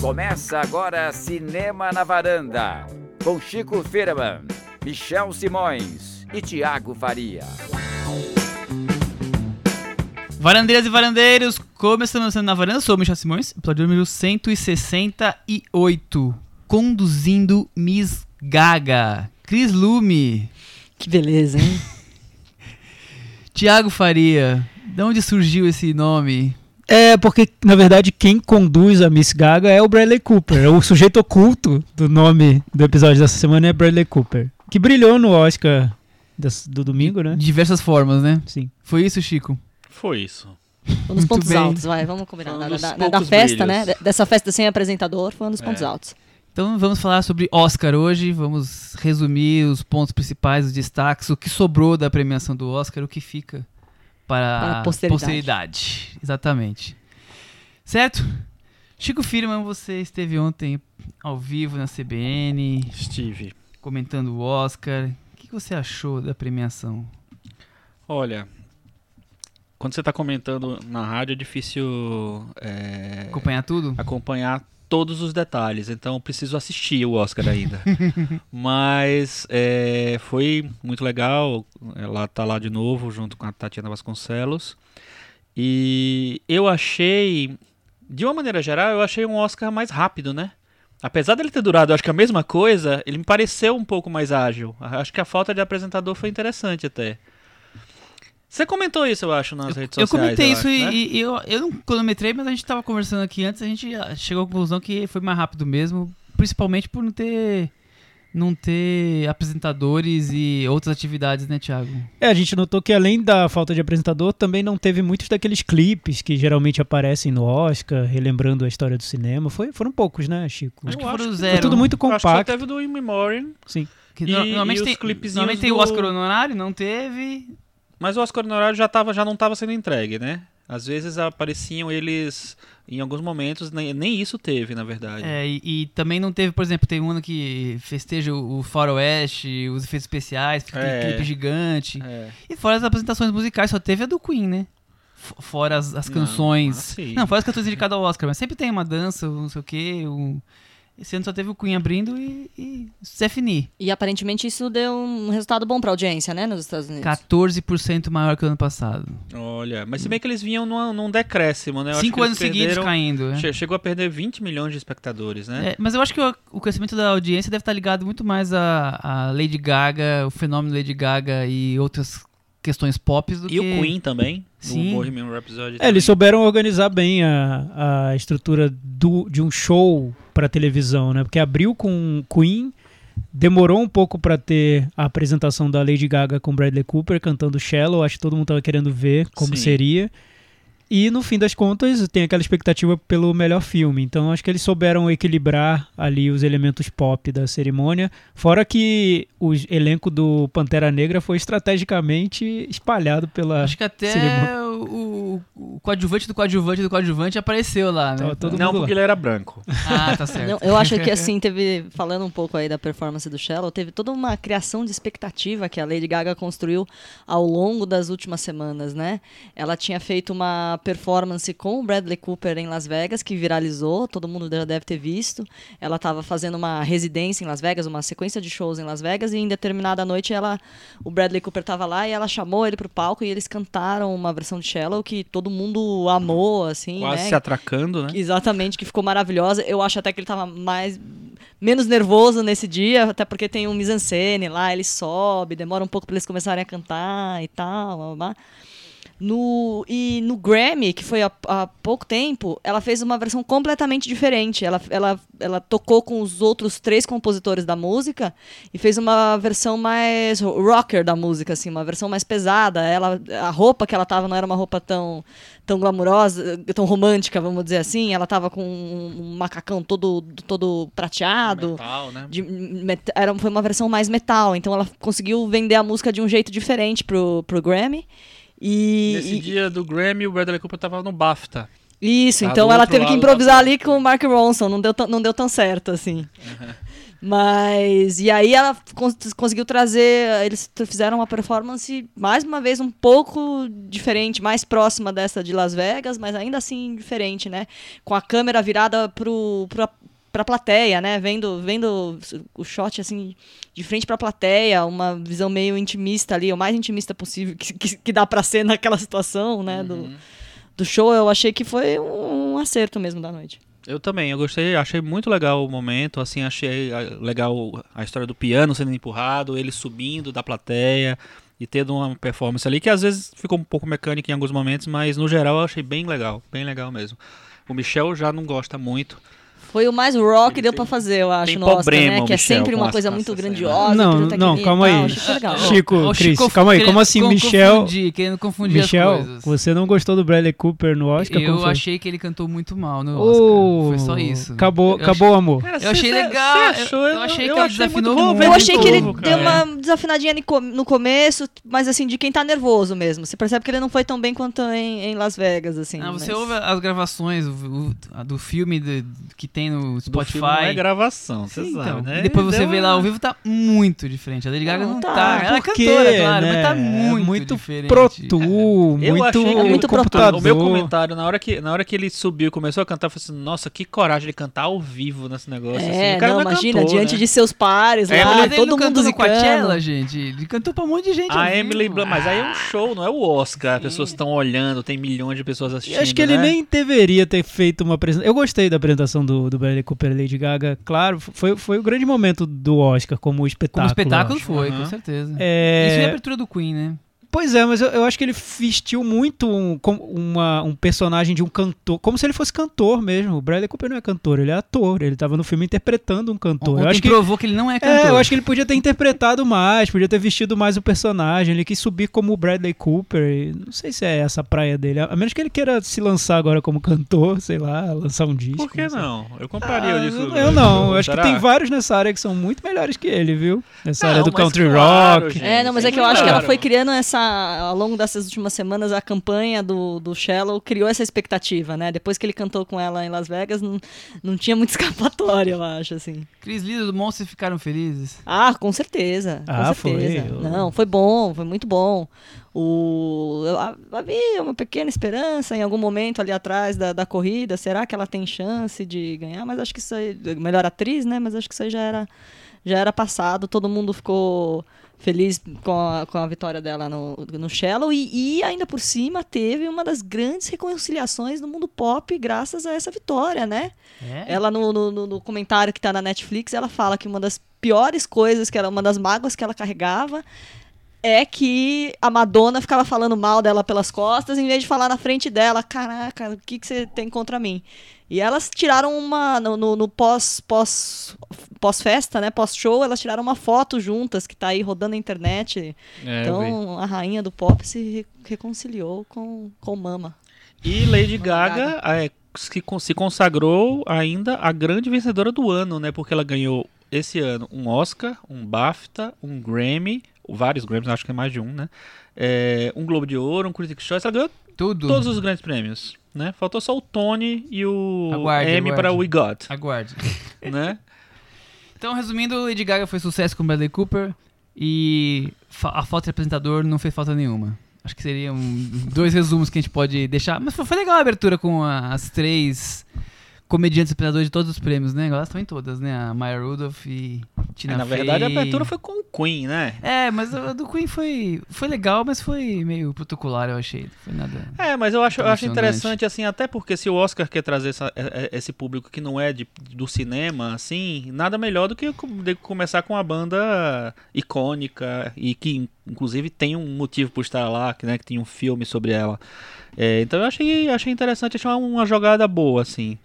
Começa agora Cinema na Varanda, com Chico Firman, Michel Simões e Tiago Faria. Varandeiras e varandeiros, começando na varanda, eu sou o Michel Simões, episódio número 168, conduzindo Miss Gaga, Cris Lume, Que beleza, hein? Tiago Faria, de onde surgiu esse nome? É, porque, na verdade, quem conduz a Miss Gaga é o Bradley Cooper. O sujeito oculto do nome do episódio dessa semana é Bradley Cooper. Que brilhou no Oscar do domingo, né? De diversas formas, né? Sim. Foi isso, Chico? Foi isso. Um dos pontos bem. altos, vai, vamos combinar. Um Da, dos da- da festa, brilhos. né? Dessa festa sem apresentador, foi um dos pontos É. altos. Então vamos falar sobre Oscar hoje, vamos resumir os pontos principais, os destaques, o que sobrou da premiação do Oscar, o que fica para, a posteridade. posteridade. Exatamente. Certo? Chico Firman, você esteve ontem ao vivo na CBN, Steve. comentando o Oscar. O que que você achou da premiação? Olha, quando você está comentando na rádio é difícil é, Acompanhar tudo? acompanhar todos os detalhes, então eu preciso assistir o Oscar ainda. Mas é, foi muito legal, ela tá lá de novo junto com a Tatiana Vasconcelos. E eu achei, de uma maneira geral, eu achei um Oscar mais rápido, né? Apesar dele ter durado, eu acho que a mesma coisa, ele me pareceu um pouco mais ágil. Acho que a falta de apresentador foi interessante até. Você comentou isso, eu acho, nas redes Eu sociais. comentei isso acho, e, né? e eu, eu não cronometrei, mas a gente tava conversando aqui antes, a gente ah, chegou à conclusão que foi mais rápido mesmo, principalmente por não ter não ter apresentadores e outras atividades, né, Thiago? É, a gente notou que além da falta de apresentador, também não teve muitos daqueles clipes que geralmente aparecem no Oscar, relembrando a história do cinema. Foi, foram poucos, né, Chico? Acho que Eu foram acho zero. Foi tudo muito Eu Acho que só compacto. teve do In Memoriam, Sim. Que E- no- normalmente e os tem, normalmente tem o do- Oscar honorário, não teve. Mas o Oscar honorário já, tava, já não estava sendo entregue, né? Às vezes apareciam eles em alguns momentos, nem, nem isso teve, na verdade. É, e, e também não teve, por exemplo, tem um ano que festeja o, o faroeste, os efeitos especiais, aquele É. clipe gigante. É. E fora as apresentações musicais, só teve a do Queen, né? Fora as, as Não, canções. ah, sim. Não, fora as canções indicadas ao Oscar, mas sempre tem uma dança, um não sei o quê. Um... Esse ano só teve o Queen abrindo e, e Stephanie. E aparentemente isso deu um resultado bom pra audiência, né, nos Estados Unidos. 14% maior que o ano passado. Olha, mas se bem que eles vinham numa- num decréscimo, né? Eu acho Cinco anos seguidos caindo. né? che- Chegou a perder 20 milhões de espectadores, né? É, mas eu acho que o, o crescimento da audiência deve estar ligado muito mais a, a Lady Gaga, o fenômeno Lady Gaga e outras questões pop do E que... o Queen também, Sim. no Bohemian Rhapsody. É, eles souberam organizar bem a, a estrutura do, de um show para televisão, né? Porque abriu com Queen, demorou um pouco para ter a apresentação da Lady Gaga com Bradley Cooper cantando Shallow, acho que todo mundo tava querendo ver como Sim. seria. E no fim das contas, tem aquela expectativa pelo melhor filme. Então acho que eles souberam equilibrar ali os elementos pop da cerimônia. Fora que o elenco do Pantera Negra foi estrategicamente espalhado pela. Acho que até cerimônia. o, o coadjuvante do coadjuvante do coadjuvante apareceu lá, né? Não, mundo lá. porque ele era branco. Ah, tá certo. Não, eu acho que assim, teve, falando um pouco aí da performance do Shallow, teve toda uma criação de expectativa que a Lady Gaga construiu ao longo das últimas semanas, né? Ela tinha feito uma performance com o Bradley Cooper em Las Vegas, que viralizou, todo mundo já deve ter visto. Ela estava fazendo uma residência em Las Vegas, uma sequência de shows em Las Vegas, e em determinada noite ela, o Bradley Cooper estava lá e ela chamou ele pro palco e eles cantaram uma versão de Shallow que todo mundo amou, assim, Quase né? se atracando, né? Exatamente, que ficou maravilhosa. Eu acho até que ele tava mais menos nervoso nesse dia, até porque tem um mise-en-scène lá, ele sobe, demora um pouco para eles começarem a cantar e tal, blá, blá, blá. No, e no Grammy, que foi há, há pouco tempo, ela fez uma versão completamente diferente. Ela, ela, ela tocou com os outros três compositores da música e fez uma versão mais rocker da música, assim, uma versão mais pesada. Ela, a roupa que ela tava não era uma roupa tão, tão glamurosa, tão romântica, vamos dizer assim. Ela tava com um macacão todo, todo prateado. Metal, né? De, met- era, foi uma versão mais metal, então ela conseguiu vender a música de um jeito diferente pro, pro Grammy. E, Nesse e- dia do Grammy, o Bradley Cooper tava no BAFTA. isso, Tá então ela teve que da improvisar tela. ali com o Mark Ronson, não deu, tão- não deu tão certo, assim. Mas. E aí ela cons- conseguiu trazer. Eles fizeram uma performance, mais uma vez, um pouco diferente, mais próxima dessa de Las Vegas, mas ainda assim diferente, né? Com a câmera virada pro, pra, pra plateia, né? Vendo, vendo o shot assim, de frente pra plateia, uma visão meio intimista ali, o mais intimista possível que, que, que dá pra ser naquela situação, né? Do, do show, eu achei que foi um, um acerto mesmo da noite. Eu também, eu gostei, achei muito legal o momento, assim, achei ah, legal a história do piano sendo empurrado, ele subindo da plateia e tendo uma performance ali que às vezes ficou um pouco mecânica em alguns momentos, mas no geral eu achei bem legal, bem legal mesmo. O Michel já não gosta muito. Foi o mais rock que deu pra fazer, eu acho, tem no Oscar, problema, né? Que é Michel, sempre uma coisa muito grandiosa. Não, não, calma aí. Chico, o Chico calma aí, como assim, Michel? Confundir, querendo confundir Michel, as coisas. você não gostou do Bradley Cooper no Oscar? Eu achei que ele cantou muito mal no Oh, Oscar. Foi só isso. Acabou, Eu acabou amor. Eu achei legal, eu- eu achei que ele desafinou muito. Eu achei que ele deu uma desafinadinha no começo, mas assim, de quem tá nervoso mesmo. Você percebe que ele não foi tão bem quanto em, Las Vegas, assim. Não, você ouve as gravações do filme que tem no Spotify. Não é gravação, você Sim, sabe, então. né? E depois você Deu vê lá ao vivo, tá muito diferente. A Lady Gaga Não, não, tá. tá. Ela é cantora, claro, mas tá né? muito, muito diferente. Pro muito, que- É muito pro computador. O meu comentário, na hora, que, na hora que ele subiu e começou a cantar, eu falei assim, nossa, que coragem de cantar ao vivo nesse negócio. assim. É, O cara não, é imagina, cantor, diante né? de seus pares É, lá, todo mundo no zicando. Coachella, gente. Ele cantou pra um monte de gente. A. Emily Blunt, mas aí é um show, não é o Oscar. As pessoas estão olhando, tem milhões de pessoas assistindo. acho que ele né? nem deveria ter feito uma apresentação. Eu gostei da apresentação do, do Bradley Cooper e Lady Gaga. Claro, foi, foi o grande momento do Oscar como espetáculo. Como espetáculo foi, Aham. com certeza. É, Isso é a abertura do Queen, né? Pois é, mas eu, eu acho que ele vestiu muito um, com- uma- um personagem de um cantor, como se ele fosse cantor mesmo. O Bradley Cooper não é cantor, ele é ator. Ele tava no filme interpretando um cantor. Ontem Eu acho que provou que ele não é cantor. É, eu acho que ele podia ter interpretado mais, podia ter vestido mais o personagem. Ele quis subir como o Bradley Cooper. e não sei se é essa a praia dele. A menos que ele queira se lançar agora como cantor, sei lá, lançar um disco. Por que sei. não? Eu compraria Ah, disso. eu, eu não, eu acho Será? que tem vários nessa área que são muito melhores que ele, viu? Nessa Não, área do country claro, rock. gente. É, não, mas é que eu Claro. acho que ela foi criando essa. Ao longo dessas últimas semanas, a campanha do, do Shallow criou essa expectativa, né? Depois que ele cantou com ela em Las Vegas, não, não tinha muita escapatória, eu acho, assim. Cris Lido do Monstro ficaram felizes. Ah, com certeza. Com Ah, certeza. foi. Não, foi bom, foi muito bom. O, eu- ha- havia uma pequena esperança em algum momento ali atrás da, da corrida. Será que ela tem chance de ganhar? Mas acho que isso aí. Melhor atriz, né? Mas acho que isso aí já era, já era passado. Todo mundo ficou feliz com a, com a vitória dela no, no Shallow. E, e ainda por cima teve uma das grandes reconciliações do mundo pop graças a essa vitória, né? É? Ela, no, no, no- no comentário que tá na Netflix, ela fala que uma das piores coisas, que era uma das mágoas que ela carregava, é que a Madonna ficava falando mal dela pelas costas, em vez de falar na frente dela, caraca, o que, que você tem contra mim? E elas tiraram uma, no, no, no pós, pós, pós-festa, né, pós-show, elas tiraram uma foto juntas, que tá aí rodando na internet. É, então, a rainha do pop se re- reconciliou com, com Mama. E Lady Mama Gaga é, se, con- se consagrou ainda a grande vencedora do ano, né? Porque ela ganhou esse ano um Oscar, um BAFTA, um Grammy, vários Grammys, acho que é mais de um, né? É, um Globo de Ouro, um Critics' Choice, ela ganhou Tudo. todos os grandes prêmios, né? Faltou só o Tony e o Aguarde, aguarde. para We Got, Aguarde. né? Então, resumindo, Lady Gaga foi sucesso com Bradley Cooper e a falta de apresentador não fez falta nenhuma. Acho que seriam dois resumos que a gente pode deixar. Mas foi, legal a abertura com as três comediantes apresentadores de todos os prêmios, né? Elas estão em todas, né? A Maya Rudolph e Tina É, na verdade, a abertura foi com o Queen, né? É, mas a do Queen foi, foi legal, mas foi meio protocolar, eu achei. Foi nada... É, mas eu acho, eu acho interessante, assim, até porque se o Oscar quer trazer essa- é- é- esse público que não é de, do cinema, assim, nada melhor do que começar com uma banda icônica e que, inclusive, tem um motivo por estar lá, que, né, que tem um filme sobre ela. É, então eu achei, achei interessante, achei uma, uma jogada boa, assim,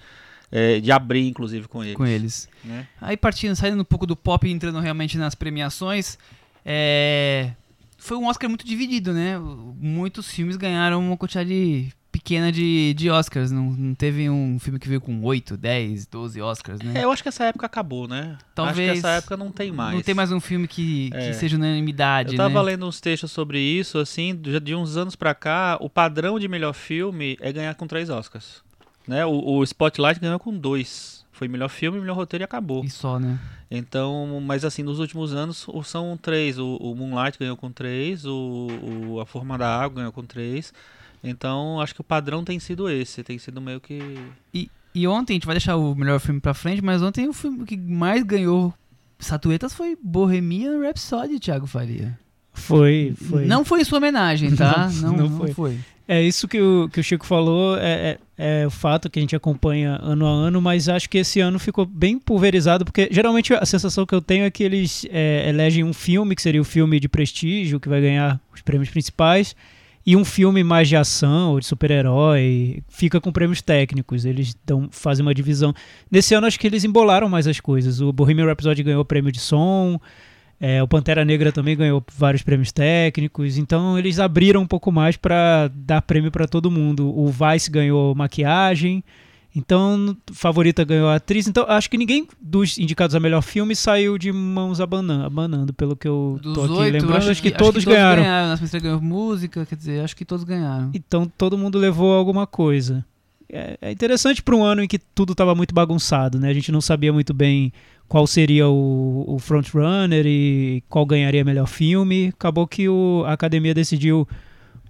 é, de abrir, inclusive, com eles. com eles. né? Aí partindo, saindo um pouco do pop e entrando realmente nas premiações, é, foi um Oscar muito dividido, né? Muitos filmes ganharam uma quantidade pequena de, de Oscars. Não, não teve um filme que veio com 8, 10, 12 Oscars, né? É, eu acho que essa época acabou, né? Talvez. Acho que essa época não tem mais. Não tem mais um filme que, que É. seja unanimidade, Eu tava né? lendo uns textos sobre isso, assim, de, de uns anos pra cá, o padrão de melhor filme é ganhar com três Oscars. Né? O, o Spotlight ganhou com dois. Foi melhor filme, melhor roteiro e acabou. E só, né? Então, mas assim, nos últimos anos o- são três. O, o Moonlight ganhou com três, o, o A Forma da Água ganhou com três. Então, acho que o padrão tem sido esse. Tem sido meio que. E ontem, a gente vai deixar o melhor filme pra frente, mas ontem o filme que mais ganhou estatuetas foi Bohemian Rhapsody, Thiago Faria. Foi, foi. Não foi sua homenagem, tá? Não, Não, não não foi. foi. É isso que o, que o Chico falou, é, é, é o fato que a gente acompanha ano a ano, mas acho que esse ano ficou bem pulverizado, porque geralmente a sensação que eu tenho é que eles é, elegem um filme, que seria o filme de prestígio, que vai ganhar os prêmios principais, e um filme mais de ação ou de super-herói, fica com prêmios técnicos, eles dão, fazem uma divisão. Nesse ano acho que eles embolaram mais as coisas, o Bohemian Rhapsody ganhou o prêmio de som, é, o Pantera Negra também ganhou vários prêmios técnicos, então eles abriram um pouco mais para dar prêmio para todo mundo. O Vice ganhou maquiagem, então favorita ganhou atriz. Então acho que ninguém dos indicados a melhor filme saiu de mãos abanando, abanando pelo que eu Dos tô aqui oito, lembrando. Acho, que, todos ganharam. Nas Mister ganhou música, quer dizer, acho que todos ganharam. Então todo mundo levou alguma coisa. É, é interessante para um ano em que tudo estava muito bagunçado, né? A gente não sabia muito bem qual seria o, o frontrunner e qual ganharia melhor filme. Acabou que o, a academia decidiu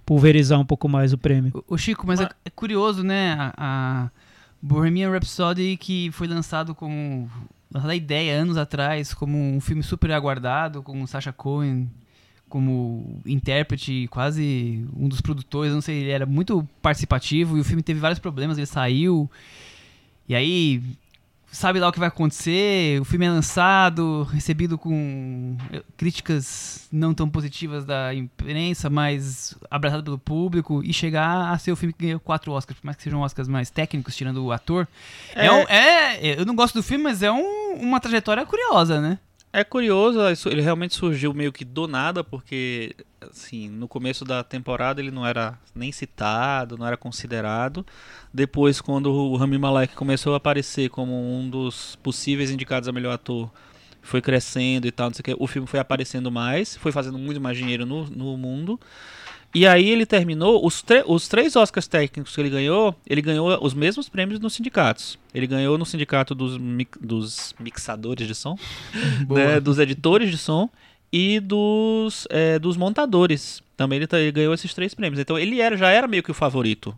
pulverizar um pouco mais o prêmio. O Chico, mas é, é curioso, né? A, a Bohemian Rhapsody que foi lançado como lançada a ideia anos atrás como um filme super aguardado, com Sacha Cohen como intérprete, quase um dos produtores, não sei, ele era muito participativo e o filme teve vários problemas, ele saiu. E aí sabe lá o que vai acontecer, o filme é lançado, recebido com eh, críticas não tão positivas da imprensa, mas abraçado pelo público, e chegar a ser o filme que ganhou quatro Oscars, por mais que sejam Oscars mais técnicos, tirando o ator. É, É. um- é- eu não gosto do filme, mas é um- uma trajetória curiosa, né? É curioso, ele realmente surgiu meio que do nada, porque assim, no começo da temporada ele não era nem citado, não era considerado. Depois, quando o Rami Malek começou a aparecer como um dos possíveis indicados a melhor ator, foi crescendo e tal, não sei o que, o filme foi aparecendo mais, foi fazendo muito mais dinheiro no, no mundo. E aí ele terminou, os, os três Oscars técnicos que ele ganhou, ele ganhou os mesmos prêmios nos sindicatos. Ele ganhou no sindicato dos, mi- dos mixadores de som, né, dos editores de som e dos, é, dos montadores. Também ele, tá- ele ganhou esses três prêmios. Então ele era, já era meio que o favorito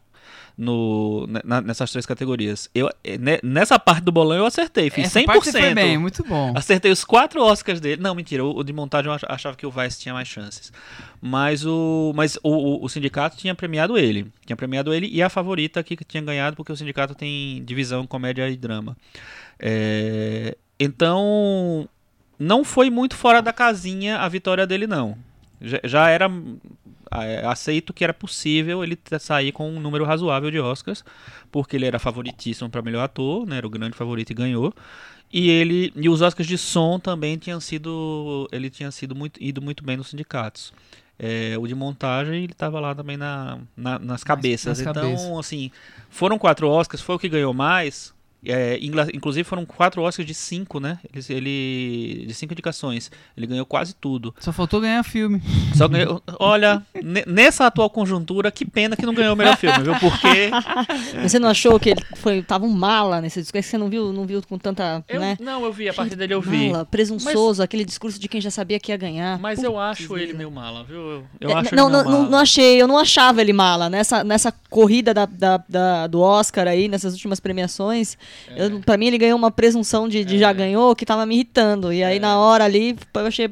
no, na- nessas três categorias. Eu, ne- nessa parte do bolão eu acertei, fiz Essa 100%. parte foi bem, muito bom. Acertei os quatro Oscars dele. Não, mentira. O, o de montagem eu ach- achava que o Vice tinha mais chances. Mas o, mas o, o, o sindicato tinha premiado ele. Tinha premiado ele e a favorita que tinha ganhado, porque o sindicato tem divisão comédia e drama. É, então, não foi muito fora da casinha a vitória dele, não. Já, já era aceito que era possível ele sair com um número razoável de Oscars, porque ele era favoritíssimo para melhor ator, né, era o grande favorito e ganhou. E ele e os Oscars de som também tinham sido ele tinha sido muito ido muito bem nos sindicatos. É, o de montagem ele estava lá também na, na- nas cabeças. nas então cabeças. assim foram quatro Oscars, foi o que ganhou mais. É, inclusive foram quatro Oscars de cinco, né? Ele, ele de cinco indicações. Ele ganhou quase tudo. Só faltou ganhar filme. Só ganhou, olha, ne- nessa atual conjuntura, que pena que não ganhou o melhor filme, viu? Porque Mas Você não achou que ele foi, tava um mala nesse discurso? É que Você não viu, não viu com tanta, eu, né? não, eu vi a partir dele eu vi. Mala, presunçoso, aquele discurso de quem já sabia que ia ganhar. Mas eu acho ele meio mala, viu? Eu, eu É, acho não, ele não, mala. não achei, eu não achava ele mala. Nessa, nessa corrida da, da- da- do Oscar aí, nessas últimas premiações, eu, pra mim ele ganhou uma presunção de, de já ganhou que tava me irritando. E aí na hora ali, eu achei.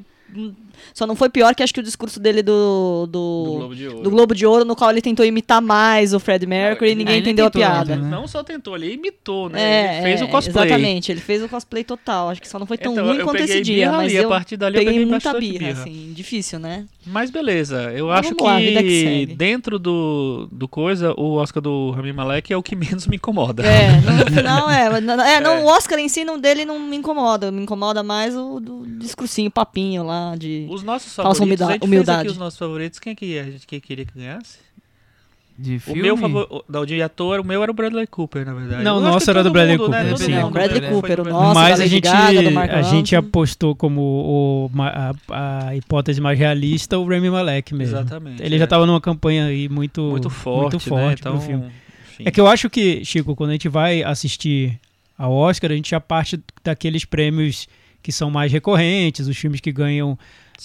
Só não foi pior que acho que o discurso dele do. Do, Do Globo de Ouro. do Globo de Ouro, no qual ele tentou imitar mais o Fred Mercury e ele- ninguém entendeu a tentou, piada. né? Não só tentou, ele imitou, né? É, ele fez é, o cosplay. Exatamente, ele fez o cosplay total. Acho que só não foi tão Então, ruim quanto peguei esse dia, mas ali, eu a partir dali eu peguei peguei muita birra, birra. assim, difícil, né? Mas beleza, eu Mas acho lá, que dentro do, do coisa, o Oscar do Rami Malek é o que menos me incomoda. É, no final é. não- É, não, o Oscar em si não, dele não me incomoda. Me incomoda mais o do discursinho, papinho lá de. Os nossos Falsa favoritos, a humilda- gente fez humildade. aqui os nossos favoritos. Quem que a gente que queria que ganhasse? De O filme? meu favorito, da de ator, o meu era o Bradley Cooper, na verdade. Não, o nosso era do Bradley mundo, né? Cooper, Todo sim. mundo Não, Bradley Cooper, do o Bradley nosso, Mas a gente, Gaga, a gente apostou como o, a, a hipótese mais realista o Rami Malek mesmo. Exatamente. Ele é. já estava numa campanha aí muito, muito forte, muito forte né? pro Então filme. enfim. É que eu acho que, Chico, quando a gente vai assistir ao Oscar, a gente já parte daqueles prêmios que são mais recorrentes, os filmes que ganham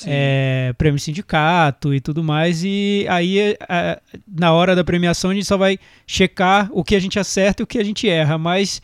é, prêmio sindicato e tudo mais. E aí, é, na hora da premiação, a gente só vai checar o que a gente acerta e o que a gente erra. Mas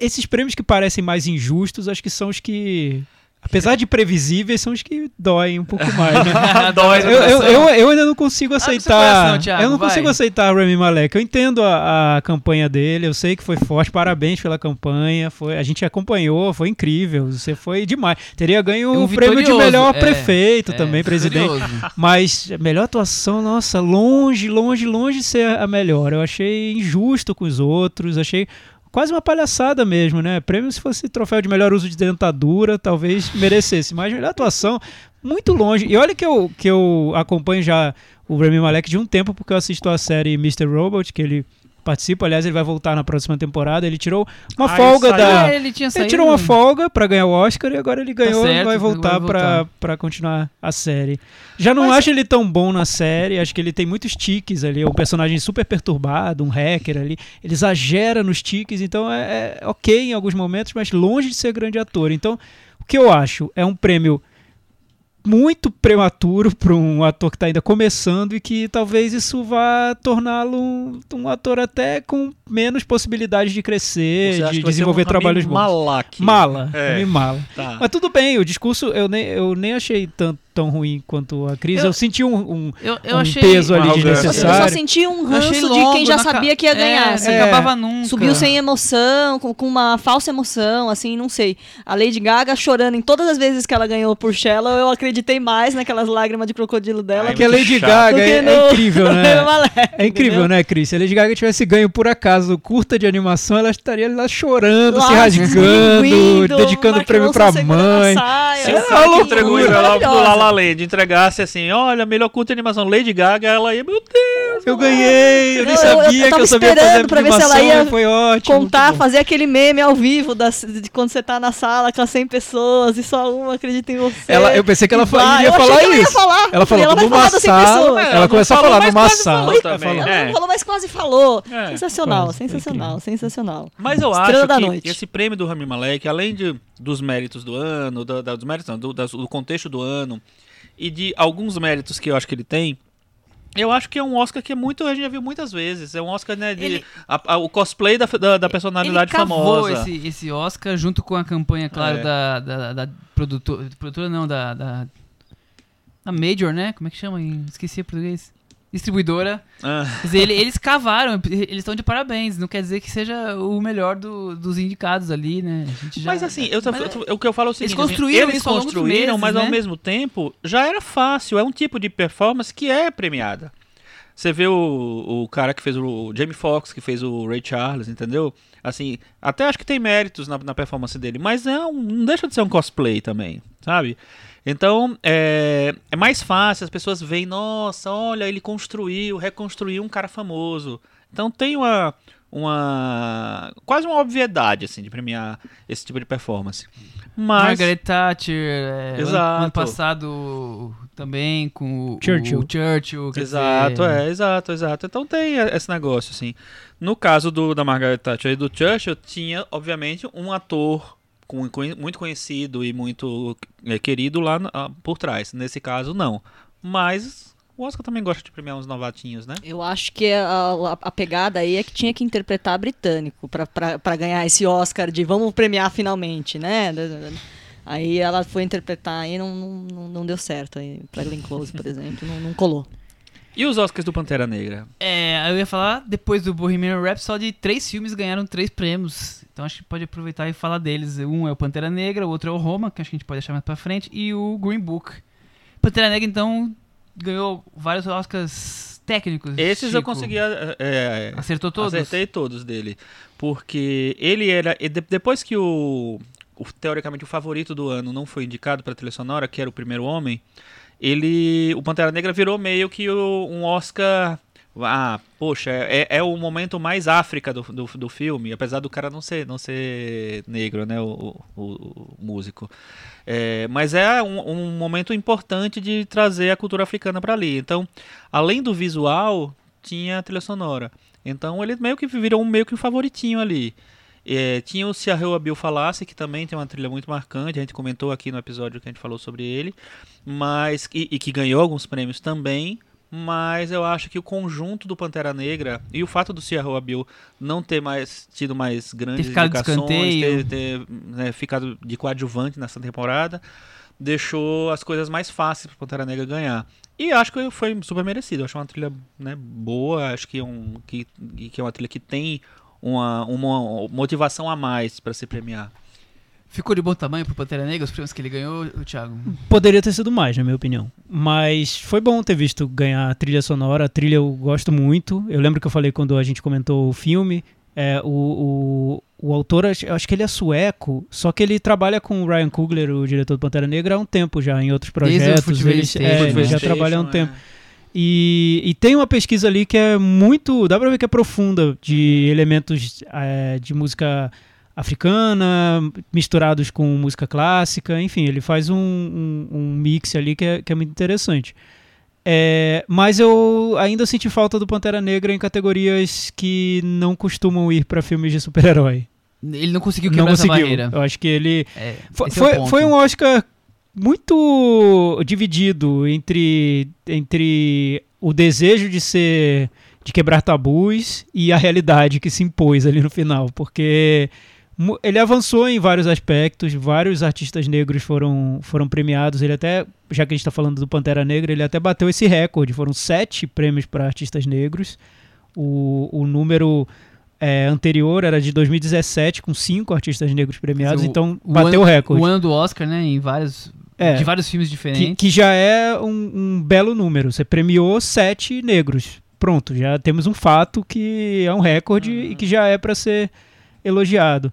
esses prêmios que parecem mais injustos, acho que são os que. Apesar de previsíveis, são os que doem um pouco mais, né? Dói no Eu, eu, eu, eu ainda não consigo seu aceitar. coração, Thiago, eu não vai. consigo aceitar o Rami Malek. Eu entendo a, a campanha dele, eu sei que foi forte. Parabéns pela campanha. Foi, a gente acompanhou, foi incrível. Você foi demais. Teria ganho Um o prêmio de melhor é, prefeito é, também, presidente. vitorioso. Mas a melhor atuação, nossa, longe, longe, longe de ser a melhor. Eu achei injusto com os outros, achei quase uma palhaçada mesmo, né? Prêmio se fosse troféu de melhor uso de dentadura, talvez merecesse, mas melhor atuação, muito longe. E olha que eu, que eu acompanho já o Rami Malek de um tempo, porque eu assisto a série Mr. Robot, que ele participa, aliás, ele vai voltar na próxima temporada. Ele tirou uma Ah, folga da. Ah, ele tinha Ele tirou uma folga pra ganhar o Oscar e agora ele ganhou e certo, vai voltar vai pra voltar. pra continuar a série. Já não acho ele tão bom na série, acho que ele tem muitos tiques ali, é um personagem super perturbado, um hacker ali. Ele exagera nos tiques, então é, é ok em alguns momentos, mas longe de ser grande ator. Então, o que eu acho é um prêmio muito prematuro para um ator que está ainda começando e que talvez isso vá torná-lo um, um ator até com menos possibilidades de crescer, de desenvolver um trabalhos bons. Malak. Mala, É. Mala. Tá. Mas tudo bem, o discurso eu nem, eu nem achei tão, tão ruim quanto a Cris. Eu, Eu- senti um, um, Eu, eu um achei. peso ali Uma arrogância. Eu só desnecessário. senti um ranço de quem já sabia que ia ganhar. É, assim. não É. acabava nunca. Subiu sem emoção, com, com uma falsa emoção, assim, não sei. A Lady Gaga chorando em todas as vezes que ela ganhou por Shallow, eu acreditei mais naquelas lágrimas de crocodilo dela. Ai, Porque a muito Lady chato. Gaga que é, no- é incrível, né? É incrível, entendeu? né, Cris? Se a Lady Gaga tivesse ganho por acaso o curta de animação, ela estaria lá chorando, se Lá, rasgando, esmilinguindo, dedicando o prêmio pra a mãe. saia, Se É que loucura, entregou o envelope La Land entregasse assim, olha, melhor curta de animação Lady Gaga, ela ia, meu Deus. Eu ganhei, eu nem Eu- eu- eu sabia que tava eu sabia fazer esperando pra ver se ela ia foi ótimo. Contar, fazer aquele meme ao vivo das- de quando você tá na sala com as 100 pessoas e só uma acredita em você. Ela, eu pensei que ela fa- Eu achei falar que ela ia isso. falar. Ela Eu falou ela numa falar das 100 sala, pessoas. ela não começou a falar numa sala. falou Ela. Ela É. não falou, mas quase falou. É. sensacional, Quase, foi sensacional, sensacional. Mas eu Estrela acho que esse prêmio do Rami Malek, além de, dos méritos do ano, da- da- dos méritos não, do, das- do contexto do ano e de alguns méritos que eu acho que ele tem, eu acho que é um Oscar que é muito, a gente já viu muitas vezes. É um Oscar, né, de Ele- a- a- o cosplay da, da, da personalidade ele famosa. Esse, esse Oscar junto com a campanha, claro, É. da, da, da produtora, produtora não, da, da, da Major, né? Como é que chama? Esqueci o português. Distribuidora. Ah, Quer dizer, ele- eles cavaram, eles estão de parabéns. Não quer dizer que seja o melhor do- dos indicados ali, né? Já- mas assim, eu, Mas eu tô- o que eu falo é o seguinte, construíram assim, eles ao longo dos construíram, meses, mas ao né? mesmo tempo já era fácil. É um tipo de performance que é premiada. Você vê o, o cara que fez o, o Jamie Foxx, que fez o Ray Charles, entendeu? Assim, até acho que tem méritos na, na performance dele, mas é um- não deixa de ser um cosplay também, sabe? Então, é, é mais fácil, as pessoas veem, nossa, olha, ele construiu, reconstruiu um cara famoso. Então tem uma, uma quase uma obviedade, assim, de premiar esse tipo de performance. Mas, Margaret Thatcher, é, ano- Exato. ano passado também com o Churchill. o Churchill Exato, dizer, é, exato, exato. Então tem esse negócio, assim. No caso do, da Margaret Thatcher e do Churchill, tinha, obviamente, um ator muito conhecido e muito é, querido lá por trás. Nesse caso, não. Mas o Oscar também gosta de premiar uns novatinhos, né? Eu acho que a, a- pegada aí é que tinha que interpretar britânico pra ganhar esse Oscar de vamos premiar finalmente, né? Aí ela foi interpretar e não, não, não- deu certo. Pra Glenn Close, por exemplo, não, não colou. E os Oscars do Pantera Negra? É, eu ia falar, depois do Bohemian Rhapsody, três filmes ganharam três prêmios. Então acho que pode aproveitar e falar deles. Um é o Pantera Negra, o outro é o Roma, que acho que a gente pode deixar mais pra frente, e o Green Book. Pantera Negra, então, ganhou vários Oscars técnicos. Esses eu Chico. consegui. é, Acertou todos? Acertei todos dele. Porque ele era. e de- depois que o, o- Teoricamente o favorito do ano não foi indicado para trilha sonora, que era o primeiro homem, ele. O Pantera Negra virou meio que o- um Oscar. Ah, poxa, é, é o momento mais África do, do, do filme, apesar do cara não ser, não ser negro, né? O, o- o músico. É, mas é um, um momento importante de trazer a cultura africana para ali. Então, além do visual, tinha trilha sonora. Então ele meio que virou um meio que um favoritinho ali. É, tinha o Se a Rua Bill Falasse, que também tem uma trilha muito marcante, a gente comentou aqui no episódio que a gente falou sobre ele, mas e, e que ganhou alguns prêmios também, mas eu acho que o conjunto do Pantera Negra e o fato do Sierra Bill não ter mais tido mais grandes Ter indicações, ter, ter, né, ficado de coadjuvante nessa temporada, deixou as coisas mais fáceis para Pantera Negra ganhar. E acho que foi super merecido. Acho uma trilha né, boa, acho que é, um, que, que é uma trilha que tem uma, uma motivação a mais para se premiar. Ficou de bom tamanho pro Pantera Negra os prêmios que ele ganhou, o Thiago? Poderia ter sido mais, na minha opinião. Mas foi bom ter visto ganhar a trilha sonora. A trilha eu gosto muito. Eu lembro que eu falei quando a gente comentou o filme. É, o, o, o autor, acho acho que ele é sueco, só que ele trabalha com o Ryan Coogler, o diretor do Pantera Negra, há um tempo já, em outros Desde o projetos. Fruitvale Ele, Station, é, ele já trabalha há um tempo. é. E, e tem uma pesquisa ali que é muito. dá pra ver que é profunda, de elementos é, de música africana misturados com música clássica. Enfim, ele faz um, um, um mix ali que é, que é muito interessante. É, mas eu ainda senti falta do Pantera Negra em categorias que não costumam ir pra filmes de super-herói. Ele não conseguiu Não quebrar essa conseguiu. barreira. Eu acho que ele É, foi, é foi, ponto. foi um Oscar muito dividido entre, entre o desejo de ser de quebrar tabus e a realidade que se impôs ali no final, porque ele avançou em vários aspectos, vários artistas negros foram, foram premiados, ele até, já que a gente está falando do Pantera Negra, ele até bateu esse recorde, foram sete prêmios para artistas negros, o, o número é, anterior era de 2017, com cinco artistas negros premiados, O- então bateu o recorde. O ano do Oscar, né? Em vários. É. De vários filmes Que, diferentes. que já é um, um belo número. Você premiou sete negros. Pronto, já temos um fato que é um recorde e que já é para ser elogiado.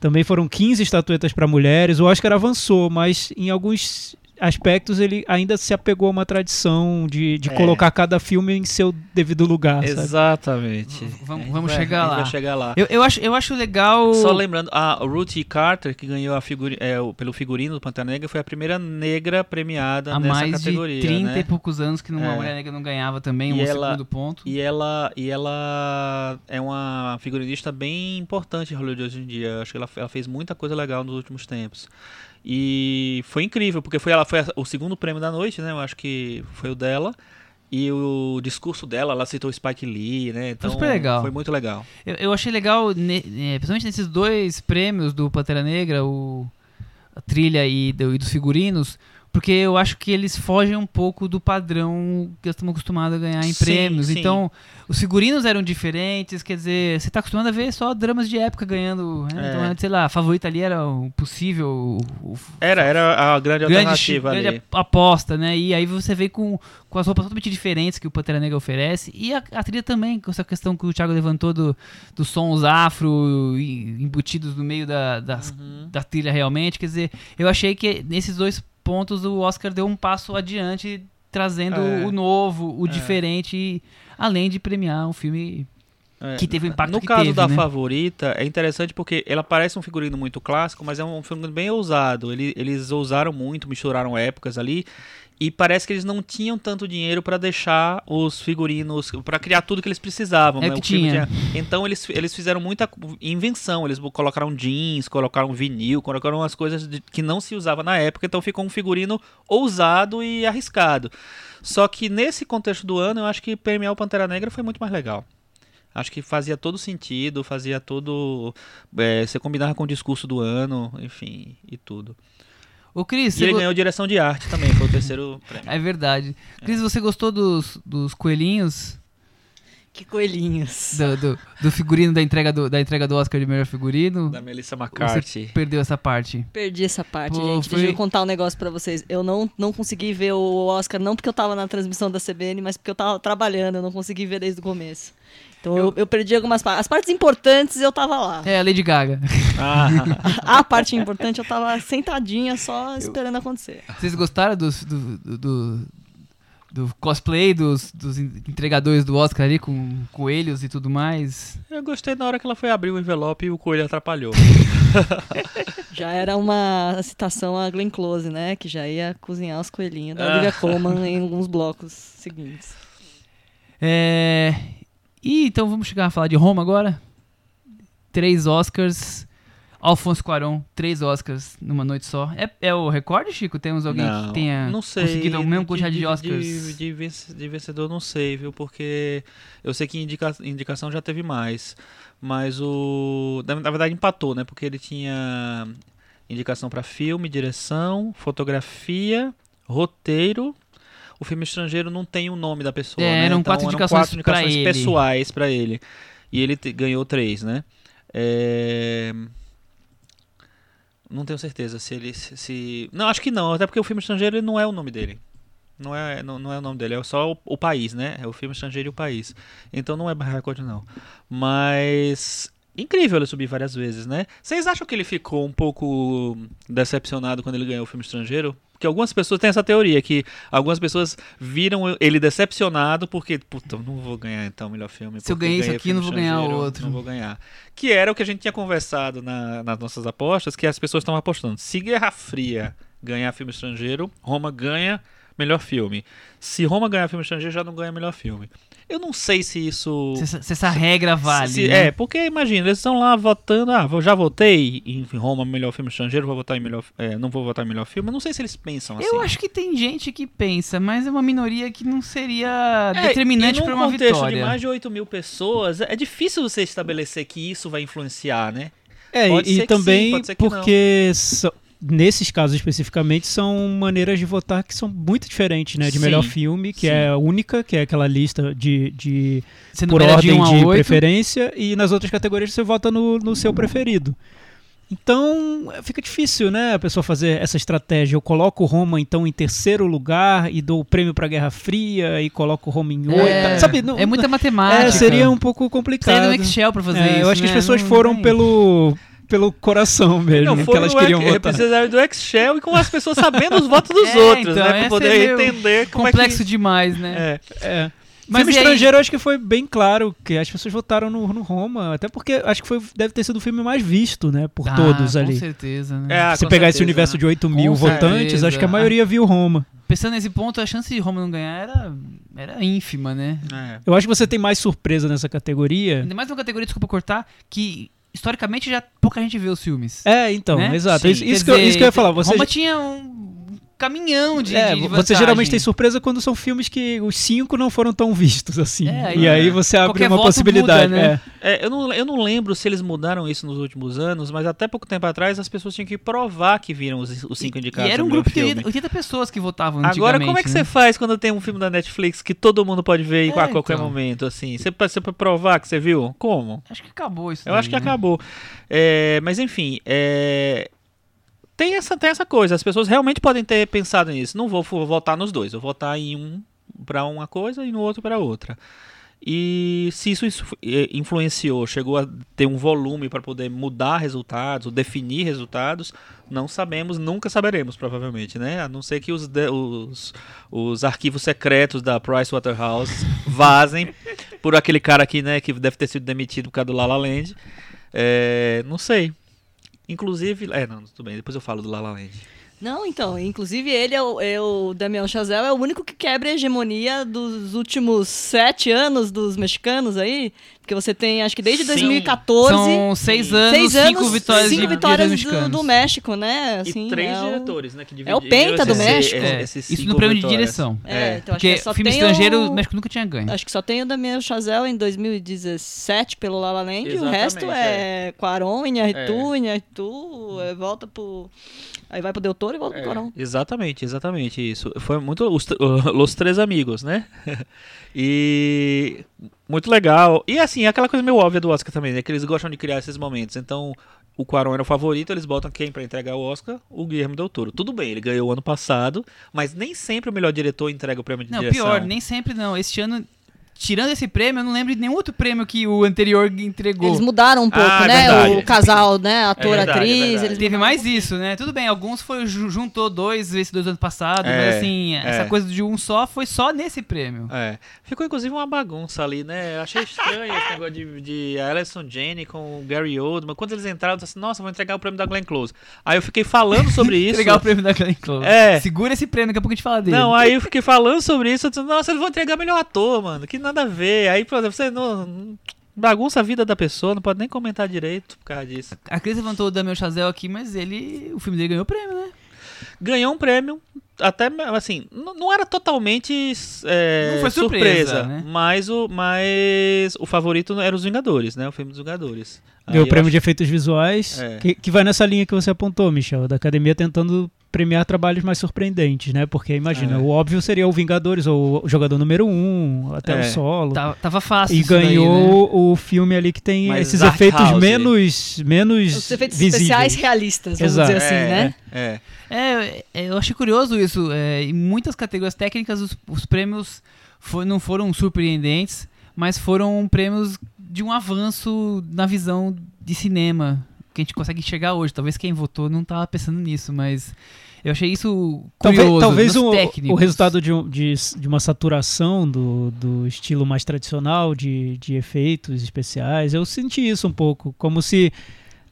Também foram 15 estatuetas para mulheres. O Oscar avançou, mas em alguns aspectos ele ainda se apegou a uma tradição de, de É. colocar cada filme em seu devido lugar. Exatamente. Vamos- vamos vai- chegar lá. Chegar lá. Eu, eu, acho, eu acho legal. Só lembrando, a Ruthie Carter, que ganhou a figuri é, pelo figurino do Pantera Negra, foi a primeira negra premiada Há nessa mais categoria. de 30 né? e poucos anos que uma É. mulher negra não ganhava também, um E ela- segundo ponto. E ela, e ela é uma figurinista bem importante em Hollywood hoje em dia. Acho que ela, ela fez muita coisa legal nos últimos tempos. E foi incrível, porque foi ela foi o segundo prêmio da noite, né? Eu acho que foi o dela. E o discurso dela, ela citou Spike Lee, né? Então, super legal. Foi muito legal. Eu, eu achei legal, ne- eh, principalmente nesses dois prêmios do Pantera Negra, o, a trilha e, do- e dos figurinos, porque eu acho que eles fogem um pouco do padrão que estamos acostumados a ganhar em Sim, prêmios. sim. Então, os figurinos eram diferentes, quer dizer, você está acostumado a ver só dramas de época ganhando. né? É. Então, sei lá, a favorita ali era o possível. O, o Era, era a grande, grande, alternativa grande ali. aposta, né? E aí você vem com, com as roupas totalmente diferentes que o Pantera Negra oferece. E a, a trilha também, com essa questão que o Thiago levantou do, dos sons afro embutidos no meio da, das- Uhum. da trilha realmente. Quer dizer, eu achei que nesses dois pontos o Oscar deu um passo adiante, trazendo É. o novo, o É. diferente, além de premiar um filme É, que teve o impacto No que caso teve, da né? favorita, é interessante porque ela parece um figurino muito clássico, mas é um figurino bem ousado. Ele- eles ousaram muito, misturaram épocas ali. E parece que eles não tinham tanto dinheiro para deixar os figurinos, para criar tudo que eles precisavam. É né? que filme tinha. Então eles, eles fizeram muita invenção. Eles colocaram jeans, colocaram vinil, colocaram umas coisas de- que não se usava na época. Então ficou um figurino ousado e arriscado. Só que nesse contexto do ano, eu acho que premiar o Pantera Negra foi muito mais legal. Acho que fazia todo sentido, fazia todo. é, você combinava com o discurso do ano, enfim, e tudo. Ô, Cris, E você ele go- ganhou direção de arte também, foi o terceiro prêmio. é verdade. Cris, você gostou dos, dos coelhinhos? Que coelhinhos. do, do, do figurino da entrega do, da entrega do Oscar de melhor figurino. Da Melissa Você McCarthy. perdeu essa parte. Perdi essa parte, Pô, gente. foi- Deixa eu contar um negócio pra vocês. Eu não, não consegui ver o Oscar, não porque eu tava na transmissão da CBN, mas porque eu tava trabalhando. Eu não consegui ver desde o começo. Então eu, eu perdi algumas partes. As partes importantes eu tava lá. É, a Lady Gaga. Ah, A parte importante eu tava sentadinha só esperando acontecer. Vocês gostaram dos, do, do, do, do cosplay dos, dos en- entregadores do Oscar ali com coelhos e tudo mais? eu gostei na hora que ela foi abrir o envelope e o coelho atrapalhou. Já era uma citação a Glenn Close, né? Que já ia cozinhar os coelhinhos da Ah. Olivia Colman em alguns blocos seguintes. É... E então vamos chegar a falar de Roma agora. Três Oscars. Alfonso Cuarón, três Oscars numa noite só. É, é o recorde, Chico? Temos alguém não, que tenha não sei, conseguido a mesma quantidade de, de Oscars? De, de, venc- de vencedor não sei, viu? Porque eu sei que indica, indicação já teve mais. Mas o. Na, na verdade empatou, né? Porque ele tinha indicação pra filme, direção, fotografia, roteiro. O filme estrangeiro não tem o nome da pessoa. É, né? eram Então, quatro indicações pra indicações ele. pessoais pra ele. E ele ganhou três, né? É, Não tenho certeza se ele se, se- Não, acho que não, até porque o filme estrangeiro não é o nome dele. Não é, não, não é o nome dele, é só o, o país, né? É o filme estrangeiro e o país. Então não é recorde, não. Mas. Incrível ele subir várias vezes, né? Vocês acham que ele ficou um pouco decepcionado quando ele ganhou o filme estrangeiro? Porque algumas pessoas têm essa teoria, que algumas pessoas viram ele decepcionado porque, puta, não vou ganhar então o melhor filme. Se eu ganhei isso aqui, não vou ganhar o outro. Não vou ganhar. Que era o que a gente tinha conversado na- nas nossas apostas, que as pessoas estavam apostando. Se Guerra Fria ganhar filme estrangeiro, Roma ganha melhor filme. Se Roma ganhar filme estrangeiro, já não ganha melhor filme. Eu não sei se isso. Se, essa- se essa regra vale. se- né? É, porque imagina, eles estão lá votando. Ah, já votei em Roma melhor filme estrangeiro, vou votar em melhor. é, não vou votar em melhor filme. Eu não sei se eles pensam assim. Eu acho que tem gente que pensa, mas é uma minoria que não seria É, determinante para uma contexto vitória. de mais de 8 mil pessoas, é difícil você estabelecer que isso vai influenciar, né? É, Pode e, ser e que sim, também pode ser que não. porque são- nesses casos especificamente são maneiras de votar que são muito diferentes, né? De melhor Sim, filme, que sim. é a única, que é aquela lista de, de Você por de ordem 1 a de 8, preferência e nas outras categorias você vota no, no seu preferido. Então fica difícil, né, a pessoa fazer essa estratégia. Eu coloco Roma então em terceiro lugar e dou o prêmio para Guerra Fria e coloco Roma em oito. É, Sabe? Não, é muita é, matemática. seria um pouco complicado. do Excel pra fazer É, isso. eu acho que as né? pessoas Não foram tem. pelo pelo coração mesmo, Não, que elas queriam votar. precisaram do Excel e com as pessoas sabendo os votos dos É, outros, então, né? Pra poder é entender como Complexo é que. demais, né? É. É. Mas filme aí? estrangeiro, eu acho que foi bem claro que as pessoas votaram no, no Roma, até porque acho que foi, deve ter sido o filme mais visto, né, por Ah, todos com ali. certeza, né? É, ah, Se com pegar esse certeza, universo né? de 8 mil Com votantes, certeza. acho que a maioria viu Roma. Pensando nesse ponto, a chance de Roma não ganhar era, era ínfima, né? É. Eu acho que você tem mais surpresa nessa categoria. Ainda mais numa categoria, desculpa cortar, que historicamente já pouca gente vê os filmes. É, então, Né? exato. Sim. Isso, isso que eu, isso que eu ia falar. Você, Roma tinha um caminhão de, é, de você vantagem. geralmente tem surpresa quando são filmes que os cinco não foram tão vistos assim. É, e é. aí você abre Qualquer uma possibilidade. muda, né? É, eu, não, eu não lembro se eles mudaram isso nos últimos anos, mas até pouco tempo atrás as pessoas tinham que provar que viram os, os cinco indicados. E era um grupo de filme. 80 pessoas que votavam Agora, como é que antigamente, você né? faz quando tem um filme da Netflix que todo mundo pode ver É, a qualquer então. momento, assim? Você, pode provar que você viu? Como? Acho que acabou isso Eu daí, acho que né? acabou. É, mas enfim, é, tem, essa, tem essa coisa. As pessoas realmente podem ter pensado nisso. Não vou fu- votar nos dois. Vou votar em um para uma coisa e no outro para outra. E se isso influenciou, chegou a ter um volume para poder mudar resultados, ou definir resultados, não sabemos, nunca saberemos, provavelmente, né? A não ser que os, os, os arquivos secretos da Pricewaterhouse vazem por aquele cara aqui, né, que deve ter sido demitido por causa do La La Land. É, não sei. Inclusive, é, não, tudo bem, depois eu falo do La La Land. Não, então, inclusive ele é o, é o Damião Chazelle, é o único que quebra a hegemonia dos últimos sete anos dos mexicanos aí, porque você tem, acho que desde Sim. 2014... São seis anos, seis cinco anos, vitórias cinco de vitórias do, do México, né? Assim, e três é diretores, né? Que é o dividiram Penta do México. É, isso cinco no prêmio de vitórias. direção. É, então acho Porque que só filme tem estrangeiro, o- o México nunca tinha ganho. Acho que só tem o Damien Chazelle em 2017 pelo La La Land, e o resto é, Quaron, Inharritu, Inharritu, é, volta pro... Aí vai pro Del Toro e volta É, pro Quaron. exatamente, exatamente isso. Foi muito os, os três amigos, né? e muito legal. E assim, é aquela coisa meio óbvia do Oscar também, né? Que eles gostam de criar esses momentos. Então, o Quaron era o favorito, eles botam quem pra entregar o Oscar? O Guilherme Del Toro. Tudo bem, ele ganhou ano passado, mas nem sempre o melhor diretor entrega o prêmio de Não, direção. pior, nem sempre não. Este ano, tirando esse prêmio, eu não lembro de nenhum outro prêmio que o anterior entregou. Eles mudaram um pouco, Ah, é né? verdade. O casal, né? Ator, verdade, é atriz. verdade. eles Teve mudaram mais um isso, né? Tudo bem, alguns foi ju- juntou dois, esses dois anos passados, É, mas assim, é. essa coisa de um só foi só nesse prêmio. É. Ficou inclusive uma bagunça ali, né? Eu achei estranho esse negócio de, de Alison Janney com o Gary Oldman. Quando eles entraram, eu disse assim, nossa, vou entregar o prêmio da Glenn Close. Aí eu fiquei falando sobre isso. Entregar o prêmio da Glenn Close. É. Segura esse prêmio, daqui a pouco a gente fala dele. Não, aí eu fiquei falando sobre isso, eu disse, nossa, eles vão entregar melhor ator, mano. Que nada a ver. Aí, por exemplo, você não. Bagunça a vida da pessoa, não pode nem comentar direito por causa disso. A Cris levantou o Damien Chazelle aqui, mas ele. O filme dele ganhou prêmio, né? Ganhou um prêmio, até assim, não, era totalmente é, Não foi surpresa, né? mas, o, mas o favorito era os Vingadores, né? O filme dos Vingadores. Ganhou o prêmio acho- de efeitos visuais, É. que, que vai nessa linha que você apontou, Michel, da academia tentando premiar trabalhos mais surpreendentes, né? Porque imagina, É. o óbvio seria o Vingadores, ou o jogador número um, até É. o solo. Tava, tava fácil. E isso daí, né? ganhou o filme ali que tem Mais esses efeitos house. menos, menos Os efeitos visíveis. especiais realistas, vamos Exato. dizer assim, é, né? É. É, é, eu achei curioso isso. É, em muitas categorias técnicas, os, os prêmios foi- não foram surpreendentes, mas foram prêmios de um avanço na visão de cinema que a gente consegue enxergar hoje. Talvez quem votou não estava pensando nisso, mas eu achei isso curioso. Talvez, talvez o, o resultado de, de, de uma saturação do, do estilo mais tradicional de, de efeitos especiais, eu senti isso um pouco, como se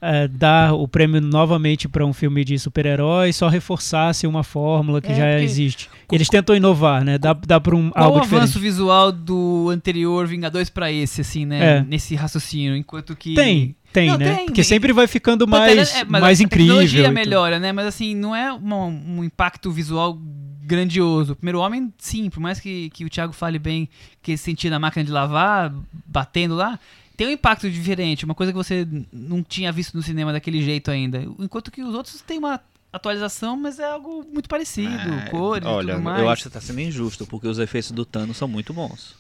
eh, dar o prêmio novamente para um filme de super-herói só reforçasse uma fórmula que É, já existe. Eles tentam inovar, né? Dá, dá para um, algo o avanço visual do anterior Vingadores pra esse, assim, né? É. Nesse raciocínio, enquanto que... Tem, tem, Não, né? tem, Porque tem. sempre vai ficando Pantera- mais, é, mais a incrível. tecnologia e tudo. melhora, né? Mas assim, não é uma- um impacto visual grandioso. O primeiro homem, sim, por mais que, que o Thiago fale bem que ele sentia na máquina de lavar, batendo lá, tem um impacto diferente, uma coisa que você não tinha visto no cinema daquele jeito ainda. Enquanto que os outros têm uma atualização, mas é algo muito parecido, É, cores Olha, e tudo mais. eu acho que tá sendo injusto, porque os efeitos do Thanos são muito bons.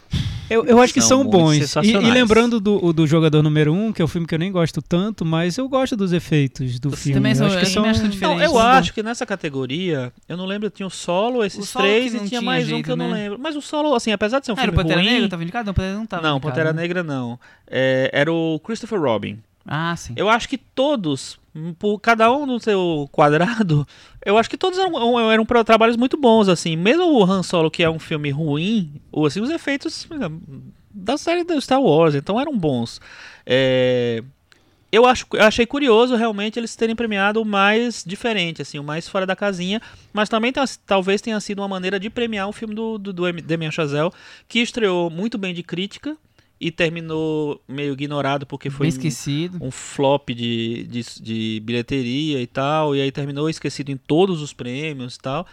Eu, eu acho que São bons. E, e lembrando do, o do Jogador Número 1, um, que é o filme que eu nem gosto tanto, mas eu gosto dos efeitos do Você filme. também eu são- acho que eu são... Não, eu São acho que nessa categoria, eu não lembro, tinha o solo, esses Solo três, e não tinha tinha mais um jeito, que eu não né? lembro. Mas o solo, assim, apesar de ser um Era o filme Pantera ruim... Negra? Tava indicado? Não, Pantera não tava não, indicado, Pantera né? Negra não. É, era o Christopher Robin. Ah, sim. Eu acho que todos, por cada um no seu quadrado, eu acho que todos eram, eram trabalhos muito bons, assim. Mesmo o Han Solo, que é um filme ruim, ou assim, os efeitos hum, da série do Star Wars, então eram bons. É, eu, acho, achei curioso realmente eles terem premiado o mais diferente, assim, o mais fora da casinha, mas também talvez tenha sido uma maneira de premiar um filme do, do, do Damien Chazelle, que estreou muito bem de crítica e terminou meio ignorado porque foi esquecido. um flop de, de, de bilheteria e tal, e aí terminou esquecido em todos os prêmios e tal.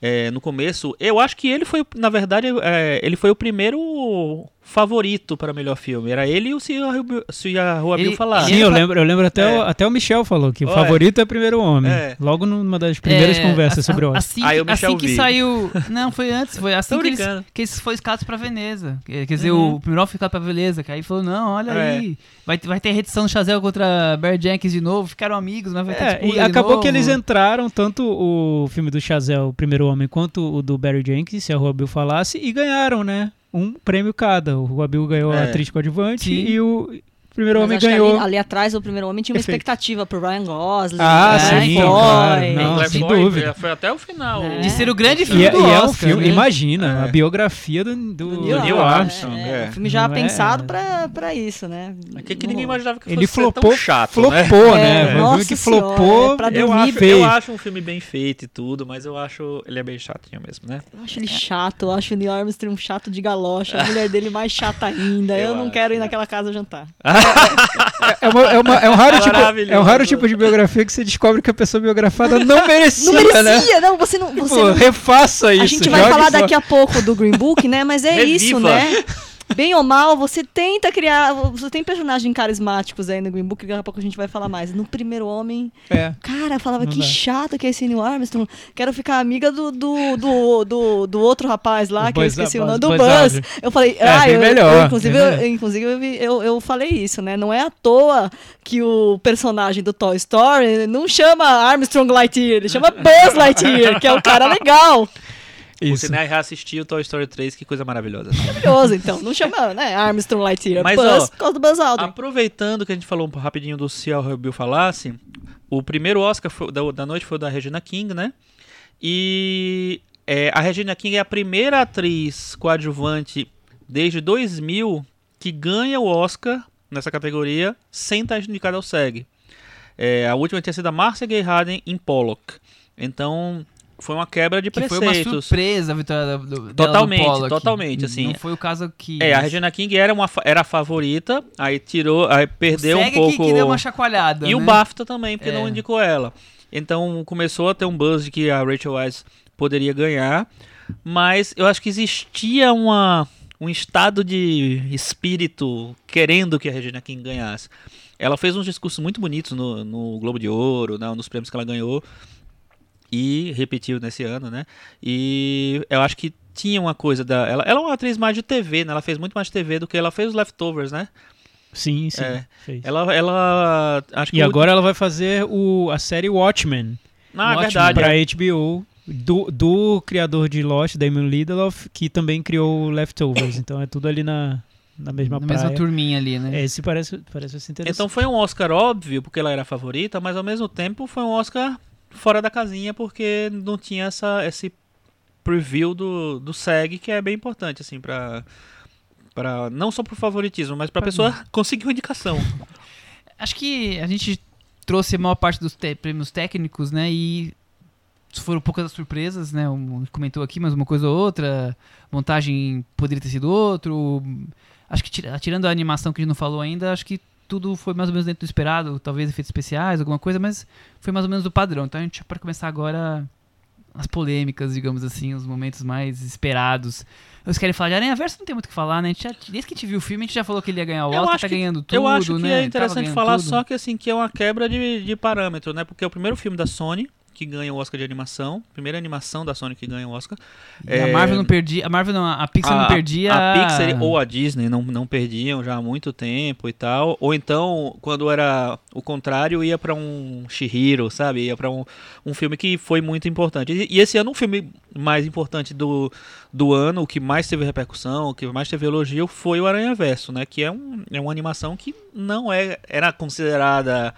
É, no começo, eu acho que ele foi, na verdade, é, ele foi o primeiro favorito para melhor filme. Era ele e o Cia Ruabil Ele- falar. Sim, eu lembro, eu lembro até, É. o, até o Michel falou que o Olha. favorito é o primeiro homem. É. Logo numa das primeiras É, conversas a- sobre o Oscar. Assim, Aí o que- Michel assim que Vi. saiu. Não, foi antes. Foi assim que eles, que eles foram escados pra Veneza. Quer dizer, Uhum. o primeiro ficado pra Veneza. Que aí falou: não, olha É. aí. Vai, ter- vai ter redição do Chazelle contra Barry Jenkins de novo. Ficaram amigos, mas vai ter É, disputa e acabou novo. que eles entraram, tanto o filme do Chazelle, o primeiro homem, quanto o do Barry Jenkins, se a Rua Bill falasse, e ganharam, né? Um prêmio cada. O Bill ganhou a É. atriz coadjuvante e o primeiro Mas homem acho que ganhou. ali, ali atrás, o primeiro homem tinha uma Efeito. expectativa pro Ryan Gosling. Ah, né? sim, Foi. claro, não, Claire sem dúvida. Foi até o final. É. De ser o grande filme E, é- do e é um Oscar, filme, né? imagina, É. a biografia do, do, Do Neil Neil Armstrong, É, é. é, um filme já Não é- pensado pra, pra isso, né? É que, ninguém imaginava que Ele fosse ser flopou, tão chato, né? flopou, É, né? Foi um que senhora, flopou. é pra Eu dormir acho, eu acho um filme bem feito e tudo, mas eu acho ele é bem chatinho mesmo, né? Eu acho ele chato, eu acho o Neil Armstrong um chato de galocha, a mulher dele mais chata ainda. Eu, não quero ir naquela casa jantar. É, uma- é uma- é um raro tipo, é um raro tipo de biografia que você descobre que a pessoa biografada não merecia, Não né? merecia, não, você não. Você Pô, não refaça isso. a gente vai falar fora. daqui a pouco do Green Book, né? Mas é Reviva. isso, né? Bem ou mal, você tenta criar. Você tem personagens carismáticos aí no Green Book, que daqui a pouco a gente vai falar mais. No primeiro homem, É. cara, eu falava Não que dá. chato que é esse Neil Armstrong. Quero ficar amiga do, do, do, do, do outro rapaz lá, que eu esqueci o nome. Do Buzz. Eu falei, É, ah, eu, melhor, eu, inclusive, eu, inclusive eu, eu falei isso, né? Não é à toa que o personagem do Toy Story não chama Armstrong Lightyear, ele chama Buzz Lightyear, que é o cara legal. Isso. sinal, reassistir o Toy Story 3, que coisa maravilhosa. Maravilhoso, então. Não chama, né? Armstrong Lightyear. Mas, Buzz ó, por causa do Buzz Aldrin. Aproveitando que a gente falou um rapidinho do Se a Bill falasse, o primeiro Oscar foi- da, da noite foi o da Regina King, né? E é, a Regina King é a primeira atriz coadjuvante desde 2000 que ganha o Oscar nessa categoria sem estar indicada ao SEG. É, a última tinha sido a Marcia Gay Harden em Pollock. Então, foi uma quebra de Que foi uma preceitos. surpresa a vitória do, dela do Totalmente, totalmente, assim. Não foi o caso que... É, a Regina King era, uma, era a favorita, aí tirou, aí perdeu um pouco. que, que deu uma chacoalhada, E né? o BAFTA também, porque É. não indicou ela. Então começou a ter um buzz de que a Rachel Weisz poderia ganhar, mas eu acho que existia uma, um estado de espírito querendo que a Regina King ganhasse. Ela fez uns discursos muito bonitos no, no Globo de Ouro, né, nos prêmios que ela ganhou, e repetiu nesse ano, né? E eu acho que tinha uma coisa da. Ela, ela é uma atriz mais de TV, né? Ela fez muito mais TV do que ela fez os Leftovers, né? Sim, sim. É. fez. Ela. ela acho que E o- agora ela vai fazer o, a série Watchmen Ah, é Watchmen. verdade. pra é. HBO do, do criador de Lost, Damon Lindelof, que também criou o Leftovers. então é tudo ali na, na mesma Na praia. mesma turminha ali, né? É, Esse parece, parece ser interessante. Então foi um Oscar óbvio, porque ela era a favorita, mas ao mesmo tempo foi um Oscar fora da casinha, porque não tinha essa, esse preview do, do SEG, que é bem importante, assim, pra. pra não só pro favoritismo, mas pra pessoa conseguir uma indicação. Acho que a gente trouxe a maior parte dos prêmios técnicos, né? E foram poucas as surpresas, né? Um comentou aqui, mas uma coisa ou outra. Montagem poderia ter sido outro. Acho que tira- tirando a animação que a gente não falou ainda, acho que tudo foi mais ou menos dentro do esperado. Talvez efeitos especiais, alguma coisa, mas foi mais ou menos do padrão. Então a gente pode começar agora as polêmicas, digamos assim, os momentos mais esperados. Vocês querem falar de Aranha Verso? Não tem muito o que falar, né? A gente já, desde que a gente viu o filme, a gente já falou que ele ia ganhar o Eu Oscar, tá que- ganhando tudo, Eu acho que né? é interessante falar tudo. só que assim, que é uma quebra de, de parâmetro, né? Porque é o primeiro filme da Sony que ganha o Oscar de animação, primeira animação da Sony que ganha o Oscar. É, a Marvel não perdia. A Marvel não, a Pixar não perdia. A Pixar ou a Disney não, não perdiam já há muito tempo e tal. Ou então, quando era o contrário, ia pra um Shihiro, sabe? Ia pra um, um filme que foi muito importante. E, e esse ano, o filme mais importante do, do ano, o que mais teve repercussão, o que mais teve elogio, foi o Aranha Verso, né? Que é, um, é uma animação que não é, era considerada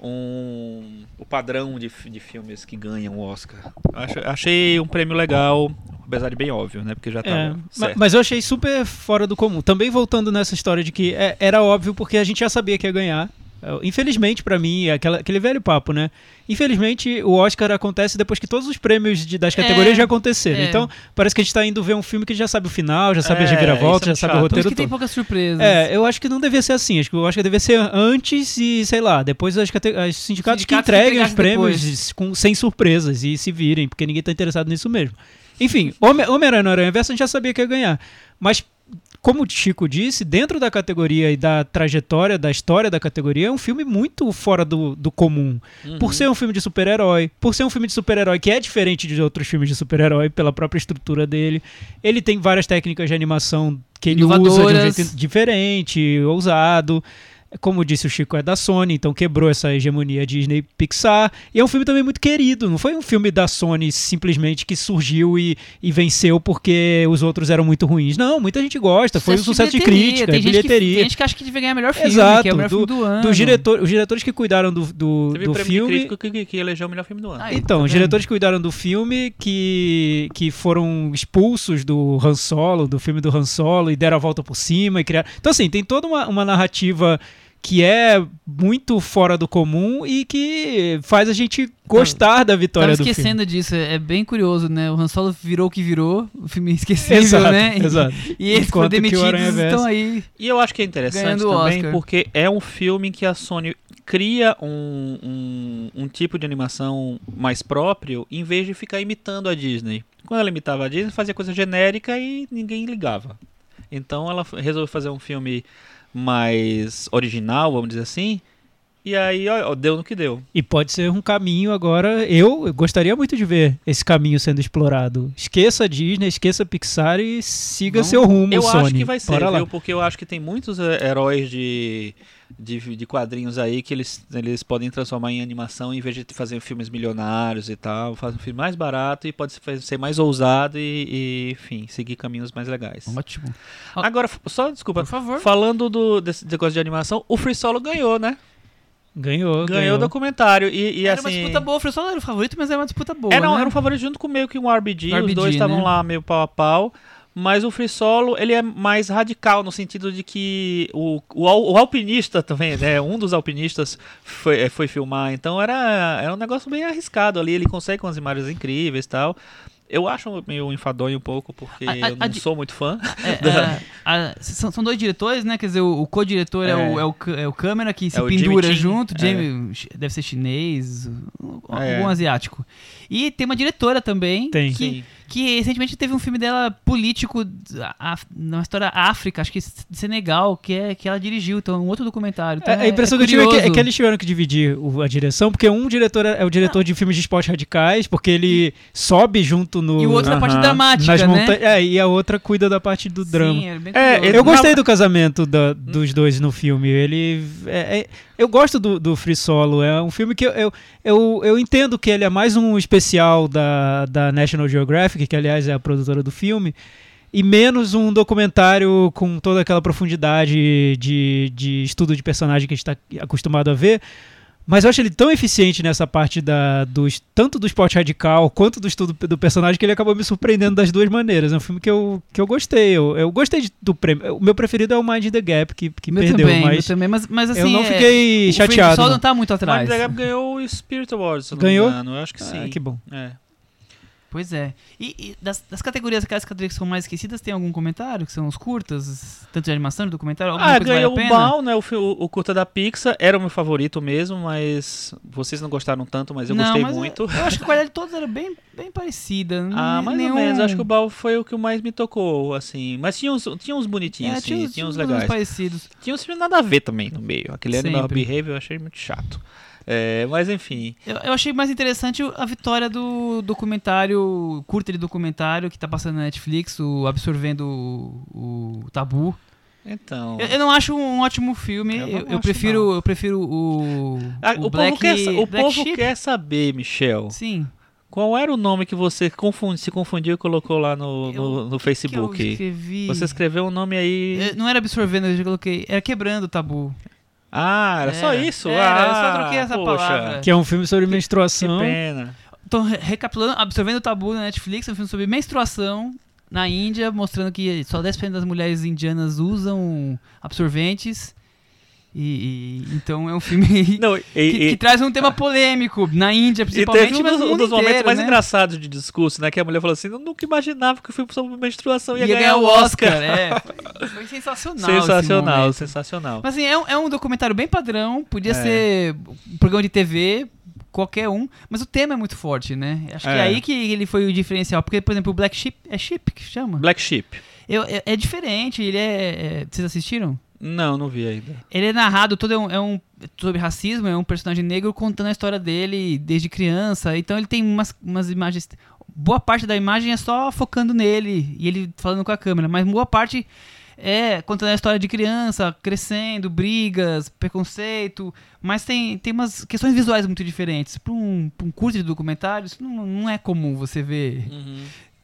um, o padrão de, de filmes que ganham o Oscar. Acho- achei um prêmio legal, apesar de bem óbvio, né? Porque já É, tava ma- certo. mas eu achei super fora do comum. Também voltando nessa história de que é- era óbvio porque a gente já sabia que ia ganhar. É, Infelizmente, pra mim, é aquela- aquele velho papo, né? Infelizmente, o Oscar acontece depois que todos os prêmios de- das categorias É, já aconteceram. é. Então, parece que a gente tá indo ver um filme que já sabe o final, já sabe as É, reviravoltas, isso é já sabe o roteiro que tem todo. poucas surpresas. É, eu acho que não devia ser assim. Acho que eu acho que devia ser antes e, sei lá, depois as, as sindicatos, que que entreguem os prêmios com, sem surpresas e se virem, porque ninguém tá interessado nisso mesmo. Enfim, Homem- Homem-Aranha no Aranha Verso a gente já sabia que ia ganhar. Mas, como o Chico disse, dentro da categoria e da trajetória, da história da categoria, é um filme muito fora do, do comum. Uhum. Por ser um filme de super-herói, por ser um filme de super-herói que é diferente de outros filmes de super-herói pela própria estrutura dele. Ele tem várias técnicas de animação que ele usa de um jeito diferente, ousado. Como disse o Chico, é da Sony, então quebrou essa hegemonia Disney Pixar. E é um filme também muito querido. Não foi um filme da Sony simplesmente que surgiu e, e venceu porque os outros eram muito ruins. Não, muita gente gosta. Foi um sucesso de bilheteria. crítica, Tem gente, que, bilheteria. tem gente que acha que devia ganhar melhor filme, Exato, que é o melhor do- filme do ano. Dos diretor, os diretores que cuidaram do, do, Teve do prêmio filme. de crítico que, que, que elegeu o melhor filme do ano. Aí, Então, tá os diretores que cuidaram do filme, que, que foram expulsos do Han Solo, do filme do Han Solo, e deram a volta por cima e criaram. Então, assim, tem toda uma, uma narrativa que é muito fora do comum e que faz a gente gostar da vitória Tava do filme. esquecendo disso, é bem curioso, né? O Han Solo virou o que virou, o filme esquecível, Exato, né? exato. E eles que foram demitidos estão aí. E eu acho que é interessante também Oscar. porque é um filme em que a Sony cria um, um, um tipo de animação mais próprio em vez de ficar imitando a Disney. Quando ela imitava a Disney, fazia coisa genérica e ninguém ligava. Então ela resolveu fazer um filme mais original, vamos dizer assim. E aí, ó, ó, deu no que deu. E pode ser um caminho agora. Eu, eu gostaria muito de ver esse caminho sendo explorado. Esqueça a Disney, esqueça a Pixar e siga Vamos- seu rumo, Eu Sony. acho que vai ser, viu? Porque eu acho que tem muitos eh, heróis de, de, de quadrinhos aí que eles, eles podem transformar em animação em vez de fazer filmes milionários e tal. Faz um filme mais barato e pode ser, ser mais ousado e, e, enfim, seguir caminhos mais legais. Ótimo. Agora, só desculpa. Por favor. Falando do, desse negócio de animação, o Free Solo ganhou, né? Ganhou, Ganhou ganhou. o documentário. E, e era uma assim. disputa boa, o Free Solo era o favorito, mas era uma disputa boa, Era, um- né? era um favorito junto com meio que um RBG, os RBG, dois estavam né? lá meio pau a pau. Mas o Free Solo, ele é mais radical no sentido de que o, o, o alpinista também, né? Um dos alpinistas foi, eh, foi filmar, então era, era um negócio bem arriscado ali. Ele consegue umas imagens incríveis e tal. Eu acho meio enfadonho um pouco, porque A- a- eu a não di- sou muito fã. É, é, a- são, são dois diretores, né? Quer dizer, o, o co-diretor é. É. o, é, o, é o câmera que se É Jimmy pendura junto. é. Jamie, deve ser chinês, É. algum asiático. E tem uma diretora também. Tem. Que, Sim. Que recentemente teve um filme dela político, a, na história África, acho que de Senegal, que, é, que ela dirigiu. Então, é um outro documentário. Então, É, a impressão que eu tive é que, é curioso. que eles tiveram que dividir o- a direção, porque um diretor é é o diretor de filmes de esportes radicais, porque ele sobe junto no. E o outro da parte Aham. dramática, nas né? montanhas. É, e a outra cuida da parte do drama. Sim, é É, curioso. Eu gostei do casamento da- dos dois no filme. Ele. é- é- eu gosto do, do Free Solo. É um filme que eu, eu, eu, eu entendo que ele é mais um especial da, da National Geographic, que aliás é a produtora do filme, e menos um documentário com toda aquela profundidade de, de estudo de personagem que a gente está acostumado a ver. Mas eu acho ele tão eficiente nessa parte da, dos, tanto do esporte radical quanto do estudo do personagem que ele acabou me surpreendendo das duas maneiras. É um filme que eu, que eu gostei. Eu, eu gostei de- do prêmio. O meu preferido é o Mind the Gap, que, que Meu perdeu, também, meu mas também, mas, mas assim. eu não é, fiquei o chateado. Só não. não tá muito atrás. Mind the Gap ganhou o Spirit Awards, se eu não Ganhou? me engano. Eu acho que Ah, sim. que bom. É. Pois é. E, e das, das categorias, aquelas categorias que são mais esquecidas, tem algum comentário? Que são os curtas, tanto de animação, de documentário? Ah, vale ganhou a o? Bal, né? O, o, o curta da Pixar. Era o meu favorito mesmo, mas vocês não gostaram tanto, mas eu Não, gostei mas muito. Eu acho que a qualidade de todos era bem, bem parecida. Ah, Não- mais nenhum... ou menos. Acho que o Bal foi o que mais me tocou, assim. Mas tinha uns, tinha uns bonitinhos, é, assim. tinha, Tinha, uns nomes legais. parecidos. Tinha uns filmes nada a ver também no meio. Aquele Animal Sempre. Behavior eu achei muito chato. É, mas enfim. Eu, eu achei mais interessante a vitória do documentário, curta de documentário que tá passando na Netflix, o Absorvendo o, o Tabu. Então. Eu, eu não acho um ótimo filme. Eu Eu, eu prefiro, eu prefiro o. Ah, o, o Black, povo, quer, o Black povo quer saber, Michel. Sim. Qual era o nome que você confundi, se confundiu e colocou lá no, no, no Que eu Facebook? escrevi. Você escreveu um nome aí. Não era absorvendo, eu já coloquei. Era quebrando o tabu. Ah, era só Era. isso? Era, eu ah, só troquei essa poxa, palavra. Que é um filme sobre Que menstruação. pena. Então, re- recapitulando, Absorvendo o Tabu na Netflix é um filme sobre menstruação na Índia, mostrando que só 10% das mulheres indianas usam absorventes. E, e- então é um filme Não, e, que, e- que traz um tema polêmico na Índia, e principalmente. teve um mas dos, um dos momentos inteiro, mais né? engraçados de discurso, né? Que a mulher falou assim: Eu nunca imaginava que o filme sobre menstruação ia, Ia ganhar o Oscar. é. Foi, sensacional. sensacional, sensacional. Mas assim, é um, é um documentário bem padrão, podia É. ser um programa de TV, qualquer um, mas o tema é muito forte, né? Acho que é É. aí que ele foi o diferencial, porque, por exemplo, o Black Sheep, é Sheep que chama? Black Sheep. Eu- é, é diferente, ele é, é- Vocês assistiram? Não, não vi ainda. Ele é narrado todo é um, é um- sobre racismo, é um personagem negro contando a história dele desde criança. Então ele tem umas, umas imagens. Boa parte da imagem é só focando nele e ele falando com a câmera, mas boa parte é contando a história de criança, crescendo, brigas, preconceito. Mas tem, tem umas questões visuais muito diferentes. Para um, pra um curso de documentário, isso não, não é comum você ver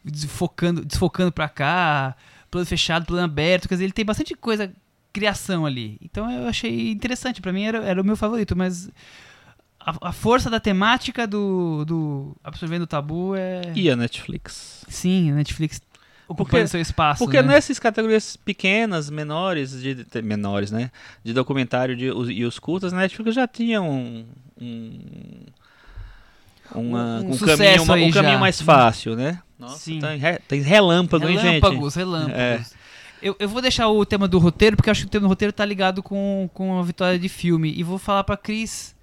desfocando, desfocando pra cá, plano fechado, plano aberto, quer dizer, ele tem bastante coisa, criação ali. Então eu achei interessante, pra mim era, era o meu favorito, mas a, a força da temática do, do Absorvendo o Tabu é... E a Netflix? Sim, a Netflix ocupando Porque- seu espaço, Porque né? nessas categorias pequenas, menores, de, menores, né? De documentário de, os- e os curtas, a Netflix já tinha um. um uma- Um um, caminho, uma- um caminho já. mais fácil, né? Nossa, Sim. Tem, re- tem relâmpago, hein, gente? relâmpagos, relâmpagos. É. Eu, eu vou deixar o tema do roteiro, porque eu acho que o tema do roteiro tá ligado com, com a vitória de filme. E vou falar pra Cris.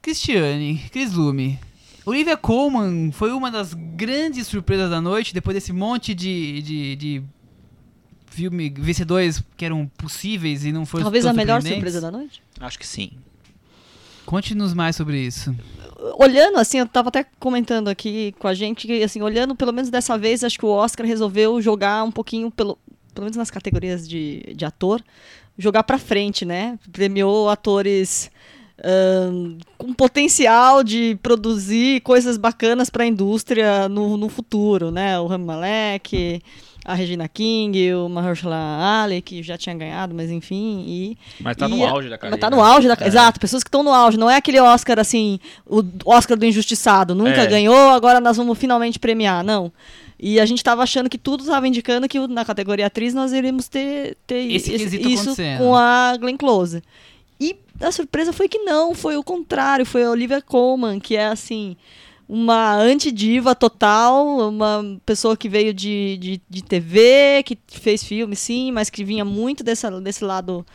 Cristiane, Cris Lume. Olivia Colman foi uma das grandes surpresas da noite, depois desse monte de, de, de filme vencedores que eram possíveis e não foram Talvez a melhor surpresa da noite. Acho que sim. Conte-nos mais sobre isso. olhando assim, eu tava até comentando aqui com a gente que assim, olhando pelo menos dessa vez, acho que o Oscar resolveu jogar um pouquinho pelo pelo menos nas categorias de, de ator, jogar pra frente, né? Premiou atores ahn, com potencial de produzir coisas bacanas para a indústria no, no futuro, né? O Rami Malek, a Regina King, o Mahershala Ali, que já tinha ganhado, mas enfim, e Mas tá E no auge da mas carreira. tá no auge da. É. Exato, pessoas que estão no auge. Não é aquele Oscar assim, o Oscar do injustiçado. Nunca É. ganhou, agora nós vamos finalmente premiar. Não. E a gente tava achando que tudo tava indicando que na categoria atriz nós iríamos ter, ter Esse quesito isso com a Glenn Close. E a surpresa foi que não, foi o contrário, foi a Olivia Colman, que é assim, uma antidiva total, uma pessoa que veio de, de, de TV, que fez filme, sim, mas que vinha muito dessa, desse lado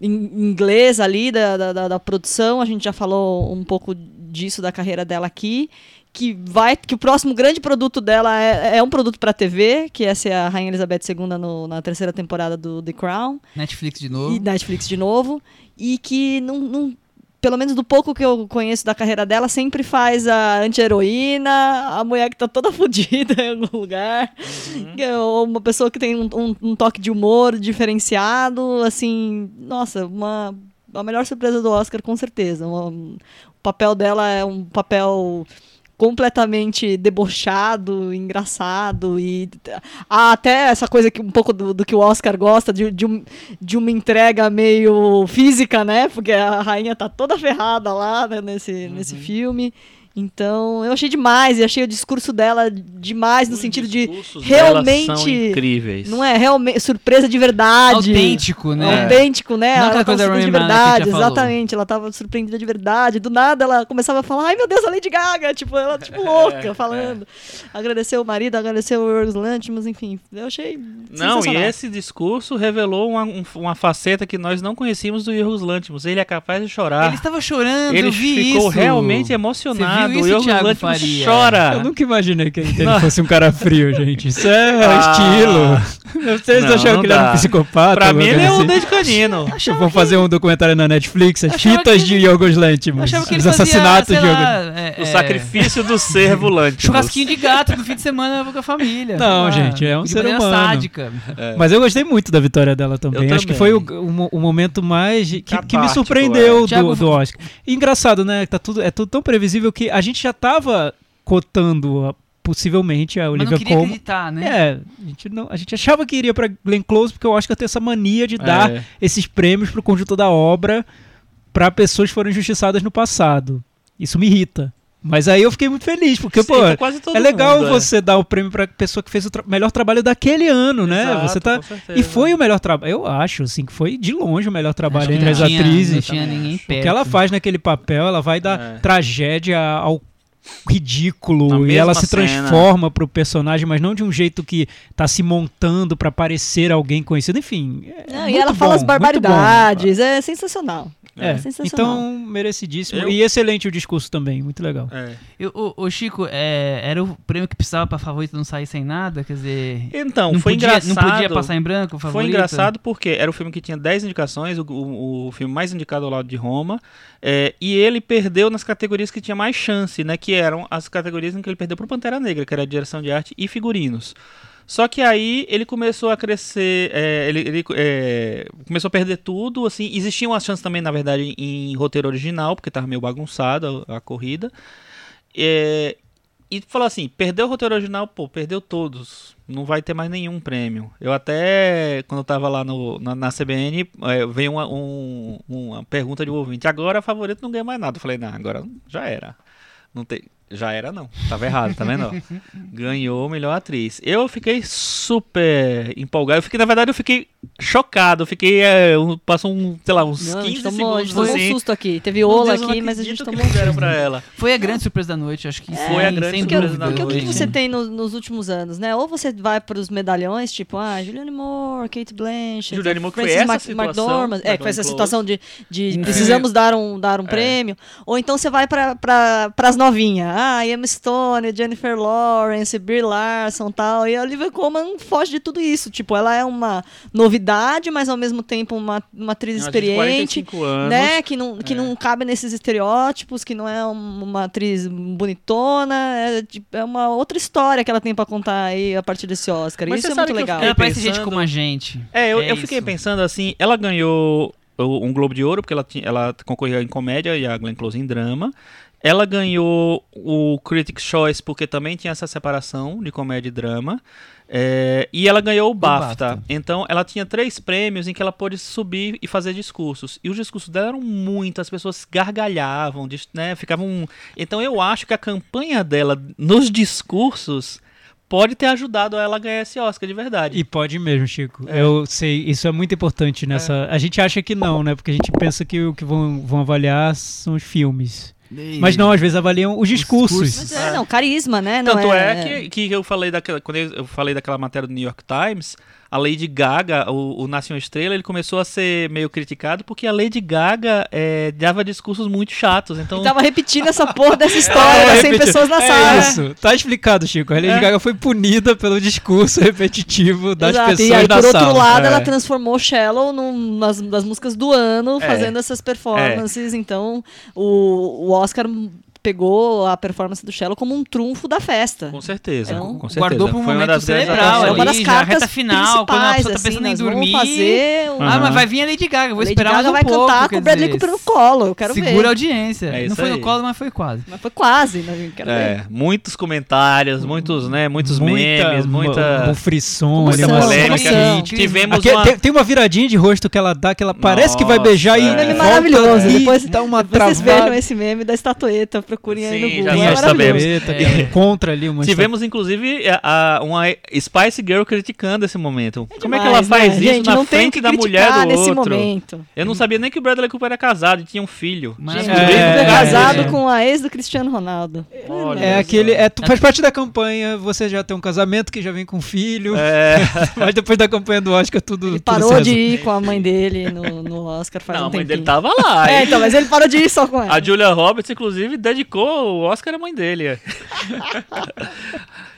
in- inglês ali da, da- da produção. A gente já falou um pouco disso da carreira dela aqui. Que vai, que o próximo grande produto dela é, é um produto para TV, que essa é a Rainha Elizabeth II no- na terceira temporada do The Crown Netflix de novo. e Netflix de novo, e que não, não- pelo menos do pouco que eu conheço da carreira dela, sempre faz a anti-heroína, a mulher que tá toda fodida em algum lugar, que é uma pessoa que tem um, um- um toque de humor diferenciado, assim, nossa, uma a melhor surpresa do Oscar com certeza. Uma- o papel dela é um papel completamente debochado, engraçado e há até essa coisa que um pouco do, do que o Oscar gosta de, de, um- de uma entrega meio física, né? Porque a rainha tá toda ferrada lá né, nesse, nesse filme. Então, eu achei demais e achei o discurso dela demais no Os sentido de realmente são incríveis. não é realmente surpresa de verdade. Autêntico, né? Autêntico, né? Não ela coisa de verdade, exatamente. Ela tava surpreendida de verdade. Do nada ela começava a falar, ai meu Deus, a Lady Gaga, tipo, ela tipo louca falando. Agradeceu o marido, agradeceu o Yorgos Lanthimos, enfim. Eu achei Não, e esse discurso revelou uma, um- uma faceta que nós não conhecíamos do Yorgos Lanthimos. Ele é capaz de chorar. Ele estava chorando, Ele eu vi ficou isso. realmente emocionado. Viu isso, Thiago Lanthimos Faria? chora. Eu nunca imaginei que ele, que ele fosse um cara frio, gente. Isso é Ah. estilo. Vocês Não, acharam não que ele era dá. um psicopata? Pra mim ele é um assim? Dede Canino. Eu vou fazer um documentário na Netflix, as fitas que de Yorgos Lanthimos. Eu que os assassinatos de Yorgos é, O é, sacrifício do servo Lanthimos. Churrasquinho de gato no fim de semana com a família. Não, Ah, gente, é um ser humano. sádica. Mas eu gostei muito da vitória dela também. Eu Acho que foi o, o mo- o momento mais. que, que me surpreendeu é. Do, do Oscar. E engraçado, né? Tá tudo, é tudo tão previsível que a gente já tava cotando a- possivelmente a Mas não Olivia queria Colman. acreditar, né? É, a gente, não, a gente achava que iria pra Glenn Close, porque o Oscar tem essa mania de dar É. esses prêmios pro conjunto da obra pra pessoas que foram injustiçadas no passado. Isso me irrita. Mas aí eu fiquei muito feliz, porque, Sim, pô, pra quase todo é legal mundo, é. você dar o prêmio pra pessoa que fez o tra- melhor trabalho daquele ano, né? Exato, você tá com certeza. e foi o melhor trabalho. Eu acho, assim, que foi de longe o melhor trabalho entre as tinha- atrizes. Não tinha ninguém O perto. que ela faz naquele papel, ela vai dar É. tragédia ao ridículo Na e ela se cena. transforma pro personagem, mas não de um jeito que tá se montando pra parecer alguém conhecido. Enfim, é Não, e ela fala bom, as muito barbaridades, é sensacional. É, sensacional. então merecidíssimo Eu- e excelente o discurso também, muito legal. É. Eu- o, o Chico, é, era o prêmio que precisava pra favorito não sair sem nada? Quer dizer. Então, não, foi podia, engraçado. não podia passar em branco, Foi favorito? engraçado porque era o filme que tinha 10 indicações, o, o- o filme mais indicado ao lado de Roma, é, e ele perdeu nas categorias que tinha mais chance, né? Que eram as categorias em que ele perdeu pro Pantera Negra, que era direção de arte e figurinos. Só que aí ele começou a crescer, é, ele, ele, é, começou a perder tudo, assim, existiam as chances também, na verdade, em roteiro original, porque tava meio bagunçada a, corrida. É, e falou assim, perdeu o roteiro original, pô, perdeu todos. Não vai ter mais nenhum prêmio. Eu até, quando eu tava lá no, na, na CBN, é, veio uma, um- uma pergunta de um ouvinte. Agora favorito não ganha mais nada. Eu falei, não, agora já era. Não tem, já era não. Tava errado, tá vendo? Ganhou melhor atriz. Eu fiquei super empolgado. Eu fiquei, na verdade, eu fiquei chocado. Eu fiquei, é, um- passou um, sei lá, uns Não, a 15 gente tomou, a gente segundos assim. um susto aqui. Teve ola Deus, aqui, mas a gente tomou que um susto. pra ela. Foi a grande surpresa da noite, acho que Foi a grande sem Porque, surpresa da dúvida. porque o que, noite. você tem no- nos últimos anos, né? Ou você vai para os medalhões, tipo, ah, Julianne Moore, Kate Blanchett, Julianne Moore, que foi essa Mac- situação McDormand, é, que foi essa situação de, de Um precisamos dar um, dar um É. prêmio. Ou então você vai para pra, as novinhas, ah, Emma Stone, Jennifer Lawrence, Brie Larson tal, e a Olivia Colman foge de tudo isso. Tipo, ela é uma novidade, mas ao mesmo tempo uma, uma atriz tinha experiente. 45 anos. Né? Que, não, que É. não cabe nesses estereótipos, que não é um- uma atriz bonitona, é, tipo, é uma outra história que ela tem pra contar aí a partir desse Oscar. Mas isso é muito legal. Ela parece gente como a gente. É, eu, É eu fiquei isso. pensando assim, ela ganhou um Globo de Ouro, porque ela, tinha, ela concorreu em comédia e a Glenn Close em drama. Ela ganhou o Critics' Choice, porque também tinha essa separação de comédia e drama. É, e ela ganhou o BAFTA. BAFTA. Então, ela tinha três prêmios em que ela pôde subir e fazer discursos. E os discursos dela eram muito, as pessoas gargalhavam, né, ficavam... Então, eu acho que a campanha dela nos discursos pode ter ajudado ela a ganhar esse Oscar de verdade. E pode mesmo, Chico. Eu sei, isso é muito importante nessa. A gente acha que não, né? Porque a gente pensa que o que vão, vão avaliar são os filmes. Mas não, às vezes avaliam os discursos. Mas é, não, carisma, né? Não Tanto é, que, que eu falei daquela. Quando eu falei daquela matéria do New York Times, a Lady Gaga, o, o Nasce uma Estrela, ele começou a ser meio criticado porque a Lady Gaga é, dava discursos muito chatos. Então, E tava repetindo essa porra dessa história É, das 100 repeti- pessoas na é sala. isso. Tá explicado, Chico. A Lady É. Gaga foi punida pelo discurso repetitivo das Exato. pessoas E aí, na por outro sala. lado, É. ela transformou Shallow numa das, das músicas do ano, É. fazendo essas performances. Então, o, o Oscar pegou a performance do Shallow como um trunfo da festa. com certeza. Então, com certeza. Guardou pra um Foi uma momento cerebral é uma das cartas reta final, quando a pessoa tá assim, pensando em nós vamos dormir. fazer um- Ah, mas vai vir a Lady Gaga, vou Lady esperar Gaga um vai pouco. cantar com o Bradley Cooper no colo, eu quero Segura a ver. audiência. É não foi no aí. colo, mas foi quase. Mas foi quase, né? Quero ver. É, muitos comentários, muitos, né, muitos muita, memes, muita, Um frisson, Muita polêmica. Tivemos Aqui, uma... tem, tem uma viradinha de rosto que ela dá, que ela parece que vai Nossa, beijar e é. Um maravilhoso. Depois, dá uma vocês vejam esse meme da estatueta, procurem aí no Sim, Google. já é sabemos. É. encontra ali uma Tivemos, inclusive, a, a- uma Spice Girl criticando esse momento. Como é que Demais, ela faz né? isso Gente, na frente da mulher do nesse outro? momento. Eu não sabia nem que o Bradley Cooper era casado e tinha um filho. Mas- É, o Bradley Cooper é é, casado é. com a ex do Cristiano Ronaldo. Olha É aquele. É, tu- faz parte da campanha, você já tem um casamento que já vem com filho, É, mas depois da campanha do Oscar tudo. Ele tudo parou se de ir com a mãe dele no, no Oscar faz não, um a mãe tempinho. dele tava lá. É, então, mas ele parou de ir só com ela. A Julia Roberts, inclusive, dedicou o Oscar à mãe dele.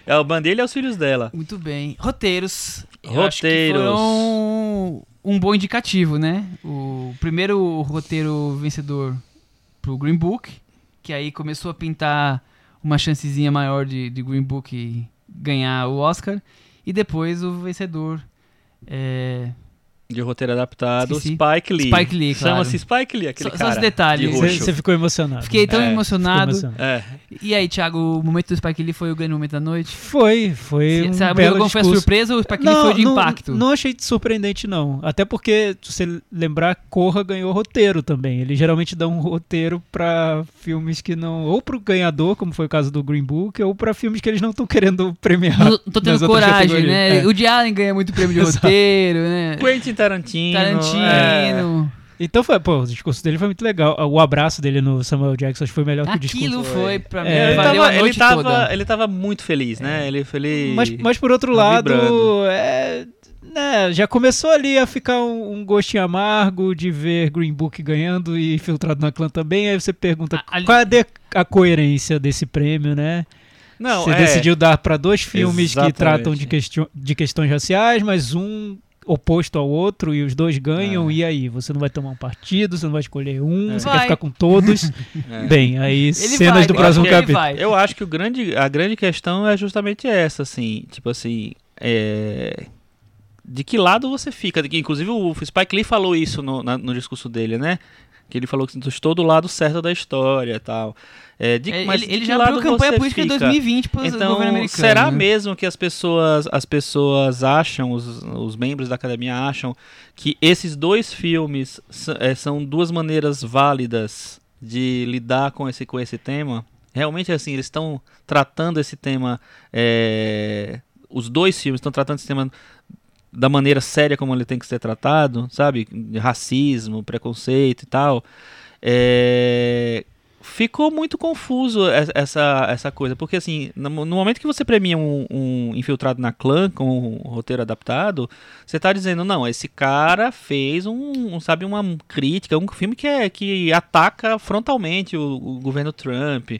é o bandeira e aos filhos dela. Muito bem. Roteiros. Eu acho que Roteiros. foram um bom indicativo, né? O primeiro roteiro vencedor pro Green Book, que aí começou a pintar uma chancezinha maior de, de Green Book ganhar o Oscar. E depois o vencedor. É, De roteiro adaptado, Esqueci. Spike Lee. Spike Lee, claro. Chama-se Spike Lee, aquele Só- só cara. os detalhes. de Você, ficou emocionado. Fiquei tão É, emocionado. Emocionado. É. E aí, Thiago, o momento do Spike Lee foi o grande momento da noite? Foi, foi. Você um sabe belo foi a surpresa ou o Spike Lee foi de não, impacto? Não achei surpreendente, não. Até porque, se você lembrar, Corra ganhou roteiro também. Eles geralmente dão um roteiro pra filmes que não. Ou pro ganhador, como foi o caso do Green Book, ou pra filmes que eles não estão querendo premiar. Não tô tendo coragem, né? É. O de Allen ganha muito prêmio de roteiro, né? Quentin Tarantino. Tarantino. é. Então foi, pô, o discurso dele foi muito legal. O abraço dele no Samuel Jackson acho que foi melhor que o Aquilo discurso. foi pra mim. É. Ele, valeu tava, a ele, tava, toda. ele tava muito feliz, né? Ele, ele... Mas, mas por outro tá lado, vibrando. é, né, já começou ali a ficar um, um gostinho amargo de ver Green Book ganhando e Infiltrado na Clã também. Aí você pergunta A- ali- cadê a coerência desse prêmio, né? Não, você é, decidiu dar para dois filmes que Exatamente. tratam de, questio- de questões raciais, mas um oposto ao outro e os dois ganham. É. E aí? Você não vai tomar um partido, você não vai escolher um, É. você Vai. quer ficar com todos. é. Bem, aí cenas vai, do eu próximo acho que ele capítulo. vai. Eu acho que o grande, a grande questão é justamente essa, assim, tipo assim, é... de que lado você fica? De que, inclusive o Spike Lee falou isso no, na- no discurso dele, né? Que ele falou que estou do lado certo da história tal. É, de, É, mas ele de ele já abriu campanha política em fica? 2020 pro Então, governo americano. será né? mesmo que as pessoas, as pessoas acham, os, os membros da academia acham que esses dois filmes eh, são duas maneiras válidas de lidar com esse, com esse tema? Realmente, assim, eles estão tratando esse tema, eh, os dois filmes estão tratando esse tema da maneira séria como ele tem que ser tratado, sabe? Racismo, preconceito e tal. É, ficou muito confuso es- essa, essa coisa, porque assim, no, no momento que você premia um, um infiltrado na clã com um roteiro adaptado, você tá dizendo, não, esse cara fez um, um, sabe, uma crítica, um filme que, é, que ataca frontalmente o, o governo Trump,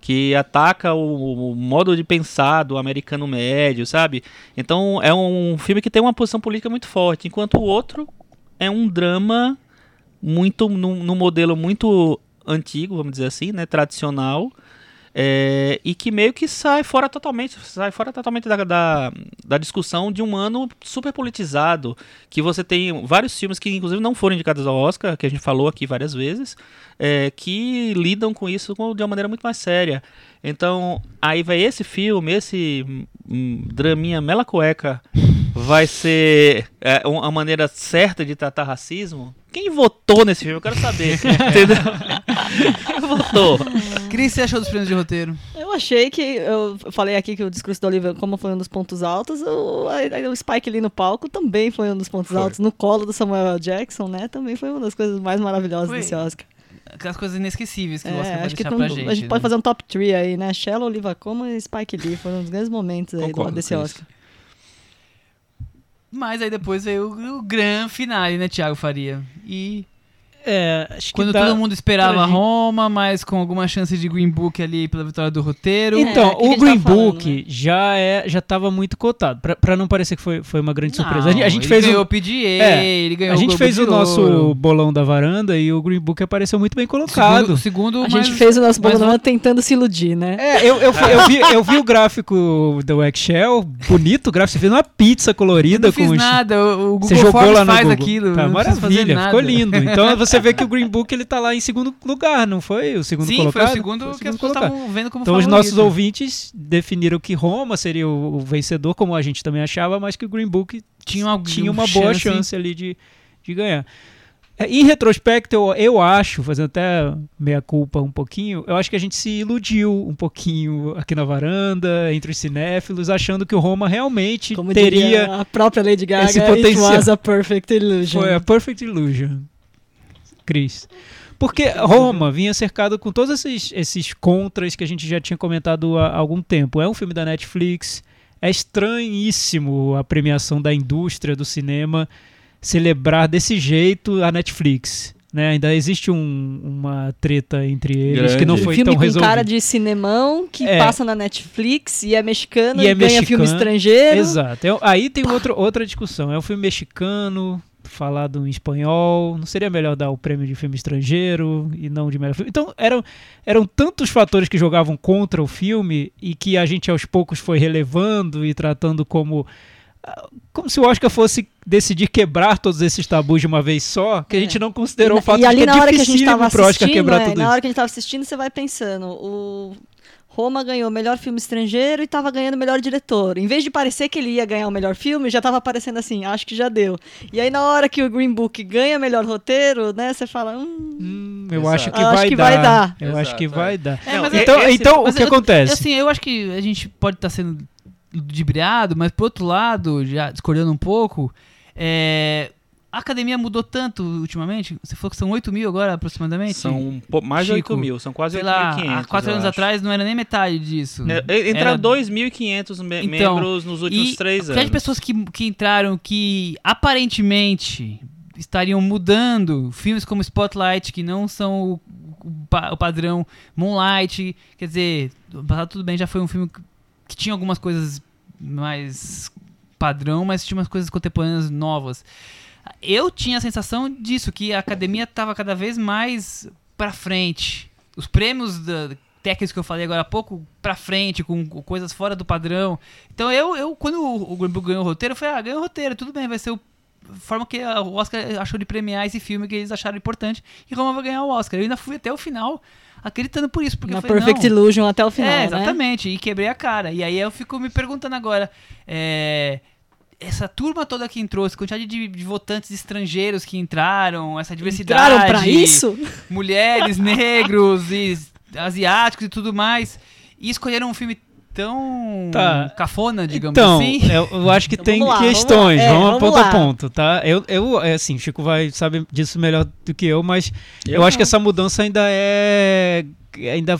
que ataca o, o modo de pensar do americano médio, sabe? Então é um filme que tem uma posição política muito forte, enquanto o outro é um drama muito num, num modelo muito antigo, vamos dizer assim, né, tradicional, é, e que meio que sai fora totalmente, sai fora totalmente da, da, da discussão de um ano super politizado, que você tem vários filmes que inclusive não foram indicados ao Oscar, que a gente falou aqui várias vezes, é, que lidam com isso de uma maneira muito mais séria. Então, aí vai esse filme, esse hum, draminha mela cueca, vai ser é, uma maneira certa de tratar racismo? Quem votou nesse filme? Eu quero saber. entendeu? Quem votou? Cris, você achou dos prêmios de roteiro? Eu achei que. Eu falei aqui que o discurso do Oliver, como foi um dos pontos altos, o, o Spike ali no palco também foi um dos pontos Foi. altos. No colo do Samuel L. Jackson, né? Também foi uma das coisas mais maravilhosas Foi. desse Oscar. Aquelas coisas inesquecíveis que o É, Oscar vai acho que deixar não- pra gente. a gente né? pode fazer um top 3 aí, né? Shell, Oliva Como e Spike Lee. Foram os grandes momentos aí do, desse Oscar. Mas aí depois veio o, o grande finale, né, Thiago Faria? E É, acho que quando dá- todo mundo esperava Roma, mas com alguma chance de Green Book ali pela vitória do roteiro. Então, É, a o gente Green falando, Book né? já é já estava muito cotado, pra, pra não parecer que foi, foi uma grande surpresa. A gente, a fez ganhou o, o PGA, É, ele ganhou a gente Globo fez o nosso Ouro. bolão da varanda e o Green Book apareceu muito bem segundo, colocado. segundo A mais- gente fez o nosso mais programa tentando se iludir, né? É, eu, eu, eu vi, eu vi o gráfico do Excel, bonito o gráfico, você fez uma pizza Eu colorida não fiz com nada, o, o Google Você jogou Forms lá no faz Google. aquilo. Tá, eu não maravilha, nada. ficou lindo. Então você vê que o Green Book ele tá lá em segundo lugar, não foi o segundo Sim, colocado? foi o segundo Foi o que as segundo pessoas estavam vendo como Então os nossos ouvintes definiram que Roma seria o, o vencedor, como a gente também achava, mas que o Green Book tinha uma, tinha uma boa chance ali de, de ganhar. É, Em retrospecto, eu, eu acho, fazendo até meia culpa um pouquinho, eu acho que a gente se iludiu um pouquinho aqui na varanda, entre os cinéfilos, achando que o Roma realmente Como teria diria a própria Lady Gaga, esse it potencial. was a perfect illusion. Foi a Perfect Illusion. Cris. Porque Roma vinha cercado com todos esses, esses contras que a gente já tinha comentado há algum tempo. É um filme da Netflix. É estranhíssimo a premiação da indústria do cinema celebrar desse jeito a Netflix. Né? Ainda existe um- uma treta entre eles que não Grande. um foi filme tão com resolvida. cara de cinemão que É. passa na Netflix e é mexicano E e, é ganha filme mexicano. estrangeiro. Exato. É- aí tem outro, outra discussão. É um filme mexicano, falado em espanhol. Não seria melhor dar o prêmio de filme estrangeiro e não de melhor filme? Então, eram, eram tantos fatores que jogavam contra o filme e que a gente aos poucos foi relevando e tratando como. ah, Como se o Oscar fosse decidir quebrar todos esses tabus de uma vez só, que a gente não considerou o fato e de ali que é na hora que a gente tava pro Oscar quebrar é, tudo na isso. hora que a gente tava assistindo, você vai pensando, o Roma ganhou o melhor filme estrangeiro e tava ganhando o melhor diretor. Em vez de parecer que ele ia ganhar o melhor filme, já tava aparecendo assim, acho que já deu. E aí na hora que o Green Book ganha melhor roteiro, né, você fala, hum, Hum, eu Exato. acho que, Eu acho vai, que dar. vai dar. Eu acho que Exato, vai é. dar. É, Não, Então, esse- então o que eu- acontece? Assim, eu acho que a gente pode estar sendo ludibriado, mas por outro lado, já discordando um pouco, é, a academia mudou tanto ultimamente. Você falou que são 8 mil agora, aproximadamente? São mais de Chico, 8 mil, são quase Sei lá, 8.500. há 4 eu anos acho. atrás não era nem metade disso. É, Entra Era- 2.500 me Então, membros nos últimos e 3 a anos. de pessoas que, que entraram que aparentemente estariam mudando filmes como Spotlight, que não são o, o pa- o padrão Moonlight, quer dizer, passado tudo bem, já foi um filme que, que tinha algumas coisas mais padrão, mas tinha umas coisas contemporâneas novas. Eu tinha a sensação disso, que a academia estava cada vez mais pra frente. Os prêmios da, técnicos que eu falei agora há pouco pra frente, com, com coisas fora do padrão. Então eu, eu quando o, o Green Book ganhou o roteiro, eu falei, ah, ganhou o roteiro, tudo bem, vai ser o forma que o Oscar achou de premiar esse filme que eles acharam importante e Roma vai ganhar o Oscar. Eu ainda fui até o final acreditando por isso, porque na falei, Perfect Illusion até o final, é, né? exatamente. E quebrei a cara. E aí eu fico me perguntando agora. é, essa turma toda que entrou, essa quantidade de, de votantes estrangeiros que entraram, essa diversidade. Entraram pra isso? Mulheres, negros e asiáticos e tudo mais. E escolheram um filme tão Tá. cafona, digamos então, assim. eu, eu acho que Então, tem vamos lá, vamos questões, lá. É, vamos, vamos ponto a lá. ponto, tá? Eu, eu, é assim, Chico vai saber disso melhor do que eu, mas eu, acho que essa mudança ainda é. ainda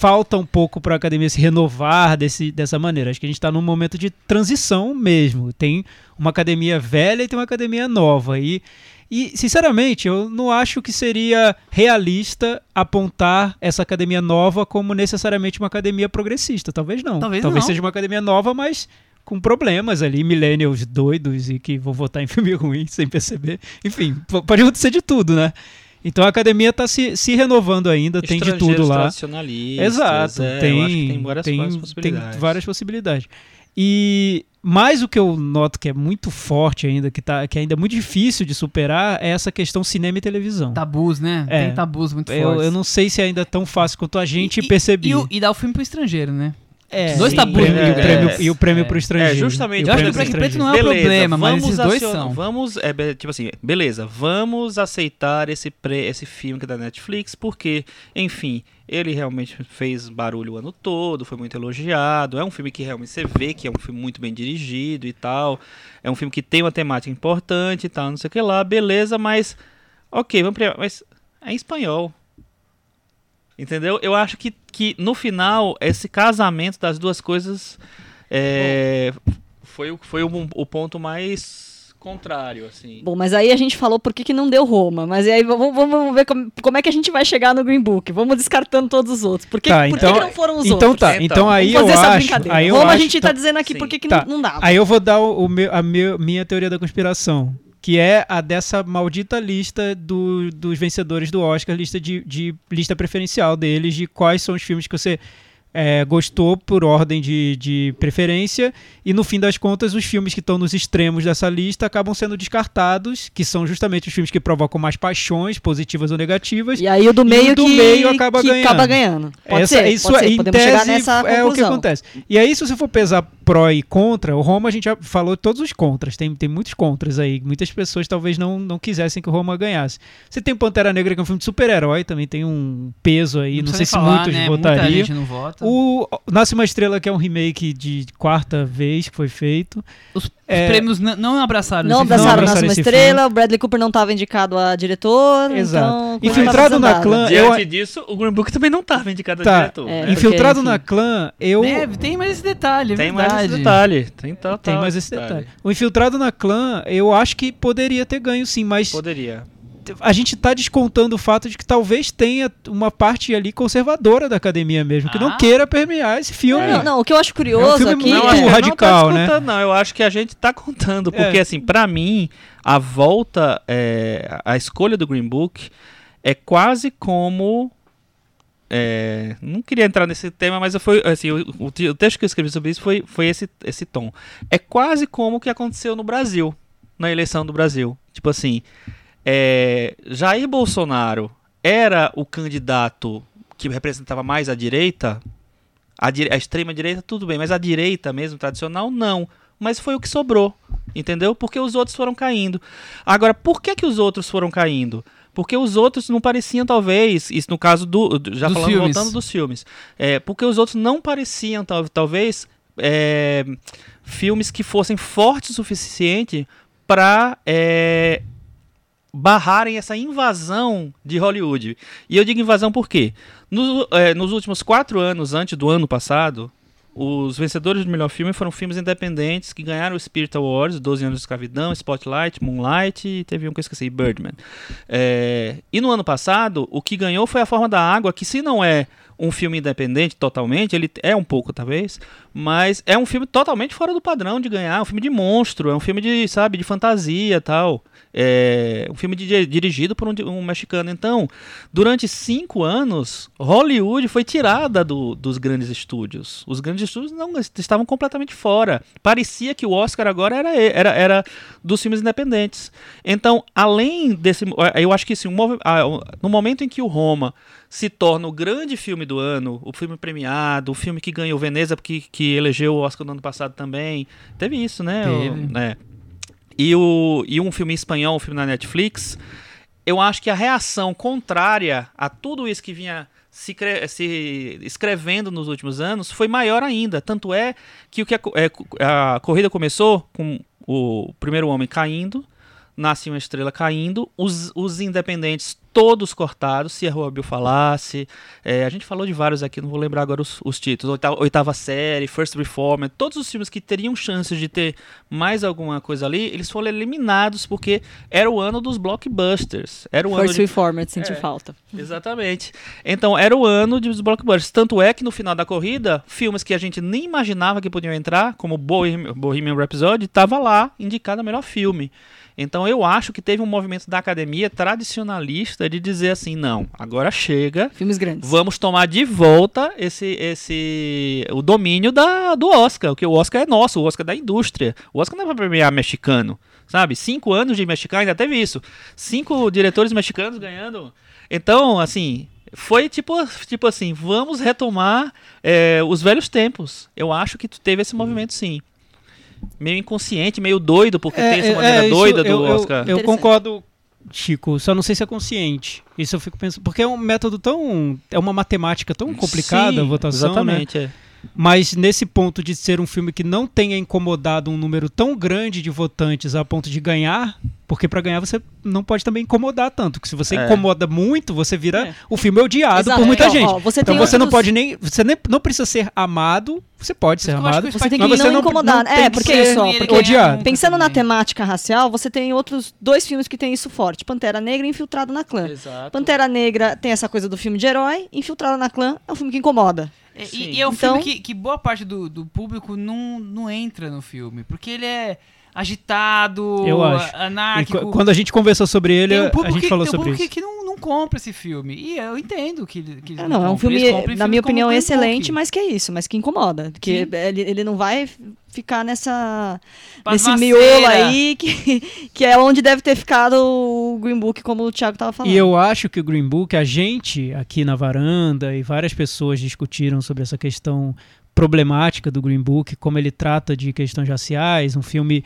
falta um pouco para a academia se renovar desse, dessa maneira. Acho que a gente está num momento de transição mesmo. Tem uma academia velha e tem uma academia nova. E, e, sinceramente, eu não acho que seria realista apontar essa academia nova como necessariamente uma academia progressista. Talvez não. Talvez não. seja uma academia nova, mas com problemas ali, millennials doidos e que vão votar em filme ruim sem perceber. Enfim, pode acontecer de tudo, né? Então a academia está se, se renovando ainda, tem de tudo lá. Exato, é, tem, eu acho que tem várias, tem, várias tem possibilidades. várias possibilidades. E mais o que eu noto que é muito forte ainda, que, tá, que ainda é muito difícil de superar, é essa questão cinema e televisão. Tabus, né? É. Tem tabus muito Eu, fortes. eu não sei se ainda é tão fácil quanto a gente E- e- percebia. E, o- e dar o filme pro estrangeiro, né? É, dois sim, tabus e o prêmio- muito e o prêmio, grandes. e o prêmio É. pro estrangeiro. É, justamente. O Eu acho prêmio que o Branco e Preto estrangeiro. não é o beleza, problema, mas vamos esses dois são. Vamos, é, tipo assim, beleza, vamos aceitar esse, pre, esse filme que é da Netflix, porque, enfim, Ele realmente fez barulho o ano todo, foi muito elogiado. É um filme que realmente você vê que é um filme muito bem dirigido e tal. É um filme que tem uma temática importante e tal, não sei o que lá, beleza, mas. Ok, vamos. Mas é em espanhol. Entendeu? Eu acho que, que no final, esse casamento das duas coisas é, foi, o- foi o, o ponto mais contrário, assim. Bom, mas aí a gente falou por que, que não deu Roma. Mas aí vamos, vamos ver como, como é que a gente vai chegar no Green Book. Vamos descartando todos os outros. Por que, Tá, por então- que que não foram os Então outros? tá, Então, então aí eu fazer essa acho. brincadeira. Aí eu Roma a acho, gente tá tá- dizendo aqui sim. por que, que Tá. não, não dava. Aí eu vou dar o, o meu, a meu- minha teoria da conspiração, que é a dessa maldita lista do- dos vencedores do Oscar, lista de, de lista preferencial deles, de quais são os filmes que você é, gostou por ordem de, de preferência, e no fim das contas, os filmes que estão nos extremos dessa lista acabam sendo descartados, que são justamente os filmes que provocam mais paixões, positivas ou negativas. E aí o do meio o do que, meio acaba que ganhando. acaba ganhando. Pode Essa- ser, isso pode ser. em Podemos tese chegar nessa é o que acontece. E aí, se você for pesar pró e contra, o Roma a gente já falou todos os contras. Tem, tem muitos contras aí. Muitas pessoas talvez não, não quisessem que o Roma ganhasse. Você tem Pantera Negra, que é um filme de super-herói, também tem um peso aí. Não, sei se falar, muitos né? Muita votariam. gente não vota. O Nasce uma Estrela, que é um remake de quarta vez que foi feito. Os, os é- prêmios n- não abraçaram Não esse filme. abraçaram abraçaram Nasce uma Estrela, o Bradley Cooper não estava indicado a diretor. Exato. Então, Infiltrado na clã, Diante eu- disso, o Green Book também não estava indicado a Tá. diretor. É, né? Infiltrado enfim. na clã, eu. É, tem mais esse detalhe, é Tem verdade. mais esse detalhe. Tem, total Tem mais esse detalhe. O Infiltrado na clã, eu acho que poderia ter ganho sim, mas Poderia. A gente tá descontando o fato de que talvez tenha uma parte ali conservadora da academia mesmo, que não Ah. queira permear esse filme. Não, não, o que eu acho curioso filme aqui muito Não, acho é... radical, não tá né? Não, eu acho que a gente tá contando. Porque, É. assim, pra mim, a volta, é, a escolha do Green Book é quase como. é, não queria entrar nesse tema, mas foi assim, o, o texto que eu escrevi sobre isso foi, foi esse, esse tom. É quase como o que aconteceu no Brasil, na eleição do Brasil. Tipo assim, é, Jair Bolsonaro era o candidato que representava mais a direita, a, dire- a extrema direita, tudo bem, mas a direita mesmo, tradicional, não. Mas foi o que sobrou, entendeu? Porque os outros foram caindo. Agora, por que, que os outros foram caindo? Porque os outros não pareciam, talvez, isso no caso do. do- Já Dos falando, filmes. voltando dos filmes. É, porque os outros não pareciam, tal- talvez, é, filmes que fossem fortes o suficiente para barrarem essa invasão de Hollywood. E eu digo invasão por quê? Nos, eh, nos últimos quatro anos, antes do ano passado, os vencedores do melhor filme foram filmes independentes que ganharam o Spirit Awards, 12 anos de escravidão, Spotlight, Moonlight e teve um que eu esqueci, Birdman. Eh, e no ano passado, o que ganhou foi A Forma da Água, que se não é um filme independente totalmente, ele é um pouco talvez, mas é um filme totalmente fora do padrão de ganhar, é um filme de monstro, é um filme de, sabe, de fantasia tal. É um filme de- dirigido por um, um mexicano. Então, durante cinco anos, Hollywood foi tirada do- dos grandes estúdios. Os grandes estúdios não estavam completamente fora. Parecia que o Oscar agora era, era, era dos filmes independentes. Então, além desse. Eu acho que assim, no momento em que o Roma se torna o grande filme do ano, o filme premiado, o filme que ganhou Veneza, que, que elegeu o Oscar no ano passado também. Teve isso, né? Teve. O- né? E, o, e um filme espanhol, um filme na Netflix, eu acho que a reação contrária a tudo isso que vinha se, se escrevendo nos últimos anos foi maior ainda. Tanto é que o que a, é, a corrida começou com o primeiro homem caindo, nasce uma estrela caindo, os, os independentes todos cortados, se a Rua Bill falasse. É, a gente falou de vários aqui, não vou lembrar agora os, os títulos. Oitava, oitava série, First Reformer, todos os filmes que teriam chances de ter mais alguma coisa ali, eles foram eliminados porque era o ano dos blockbusters. Era o ano First de Reformer, senti É. falta. Exatamente. Então, era o ano dos blockbusters. Tanto é que no final da corrida, filmes que a gente nem imaginava que podiam entrar, como Bohem- Bohemian Rhapsody, estava lá indicado a melhor filme. Então, eu acho que teve um movimento da academia tradicionalista de dizer assim: não, agora chega, Filmes grandes. vamos tomar de volta esse, esse o domínio da, do Oscar, porque o Oscar é nosso, o Oscar é da indústria. O Oscar não é para premiar mexicano, sabe? Cinco anos de mexicano, ainda teve isso. Cinco diretores mexicanos ganhando. Então, assim, foi tipo, tipo assim, vamos retomar é, os velhos tempos. Eu acho que teve esse movimento sim. Meio inconsciente, meio doido, porque tem essa maneira isso doida do eu, Oscar. Eu, concordo Chico, só não sei se é consciente. Isso eu fico pensando. Porque é um método tão. É uma matemática tão complicada Sim, a votação, né? Exatamente, é. Mas nesse ponto de ser um filme que não tenha incomodado um número tão grande de votantes a ponto de ganhar, porque pra ganhar você não pode também incomodar tanto, que se você É. incomoda muito, você vira É. o filme é odiado Exato. por muita É, ó, gente. ó, você então tem você não outros- pode nem, você nem, não precisa ser amado, você pode ser que amado, que Você tem mas que você não não, incomodar. não É, tem que porque ser isso, ó, Ele porque- odiado. Pensando na temática racial, você tem outros dois filmes que tem isso forte: Pantera Negra e Infiltrado na Clã. Exato. Pantera Negra tem essa coisa do filme de herói, Infiltrado na Clã é um filme que incomoda. E- Sim. E, e é um Então- filme que, que boa parte do, do público não, não entra no filme. Porque ele é agitado, Eu acho. a- E anárquico. qu- quando a gente conversou sobre ele, um a gente que, falou tem um sobre público isso. que, que não compra esse filme. E eu entendo que, ele- que eles É, não, é um filme, na minha opinião, excelente, mas que é isso, mas que incomoda. Que ele, ele não vai ficar nessa nesse Pasmaceira. miolo aí que, que é onde deve ter ficado o Green Book, como o Thiago tava falando. E eu acho que o Green Book, a gente aqui na varanda e várias pessoas discutiram sobre essa questão problemática do Green Book, como ele trata de questões raciais, um filme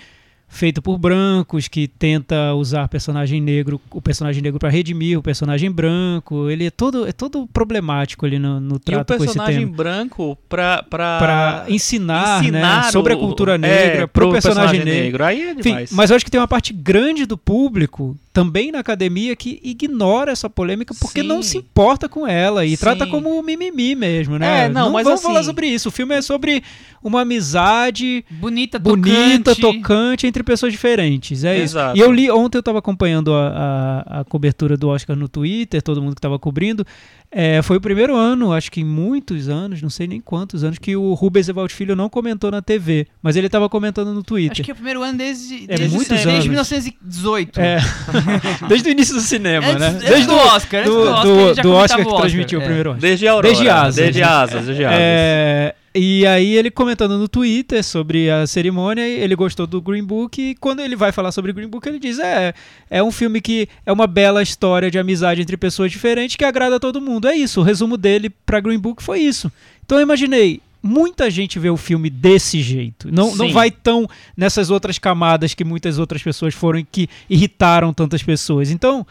feito por brancos que tenta usar personagem negro, o personagem negro para redimir o personagem branco. Ele é todo é todo problemático ali no, no E o trato com esse personagem tema. branco Para ensinar, né, ensinar sobre a o- cultura é, negra pro, personagem, negro. Aí é Enfim, demais. mas eu acho que tem uma parte grande do público, também na academia, que ignora essa polêmica porque Sim. não se importa com ela e Sim. trata como mimimi mesmo, né? É, não, mas vamos assim- falar sobre isso. O filme é sobre uma amizade Bonita, bonita, tocante. tocante entre pessoas diferentes. É Exato. isso. E eu li, ontem eu estava acompanhando a, a, a cobertura do Oscar no Twitter, todo mundo que estava cobrindo. É, foi o primeiro ano, acho que em muitos anos, não sei nem quantos anos, que o Rubens Evald Filho não comentou na TV, mas ele estava comentando no Twitter. Acho que é o primeiro ano desde, É desde, muitos desde anos. 1918. É. Desde o início do cinema, Antes- né? Desde o Oscar, do, do Oscar, do- do Oscar o que Oscar, transmitiu é. o primeiro Oscar. Desde Aurora. Desde Asas. Desde asas, desde asas. É, e aí ele comentando no Twitter sobre a cerimônia, ele gostou do Green Book e quando ele vai falar sobre Green Book, ele diz: "É, é um filme que é uma bela história de amizade entre pessoas diferentes que agrada a todo mundo". É isso, o resumo dele pra Green Book foi isso. Então eu imaginei Muita gente vê o filme desse jeito. Não, não vai tão nessas outras camadas que muitas outras pessoas foram e que irritaram tantas pessoas. Então,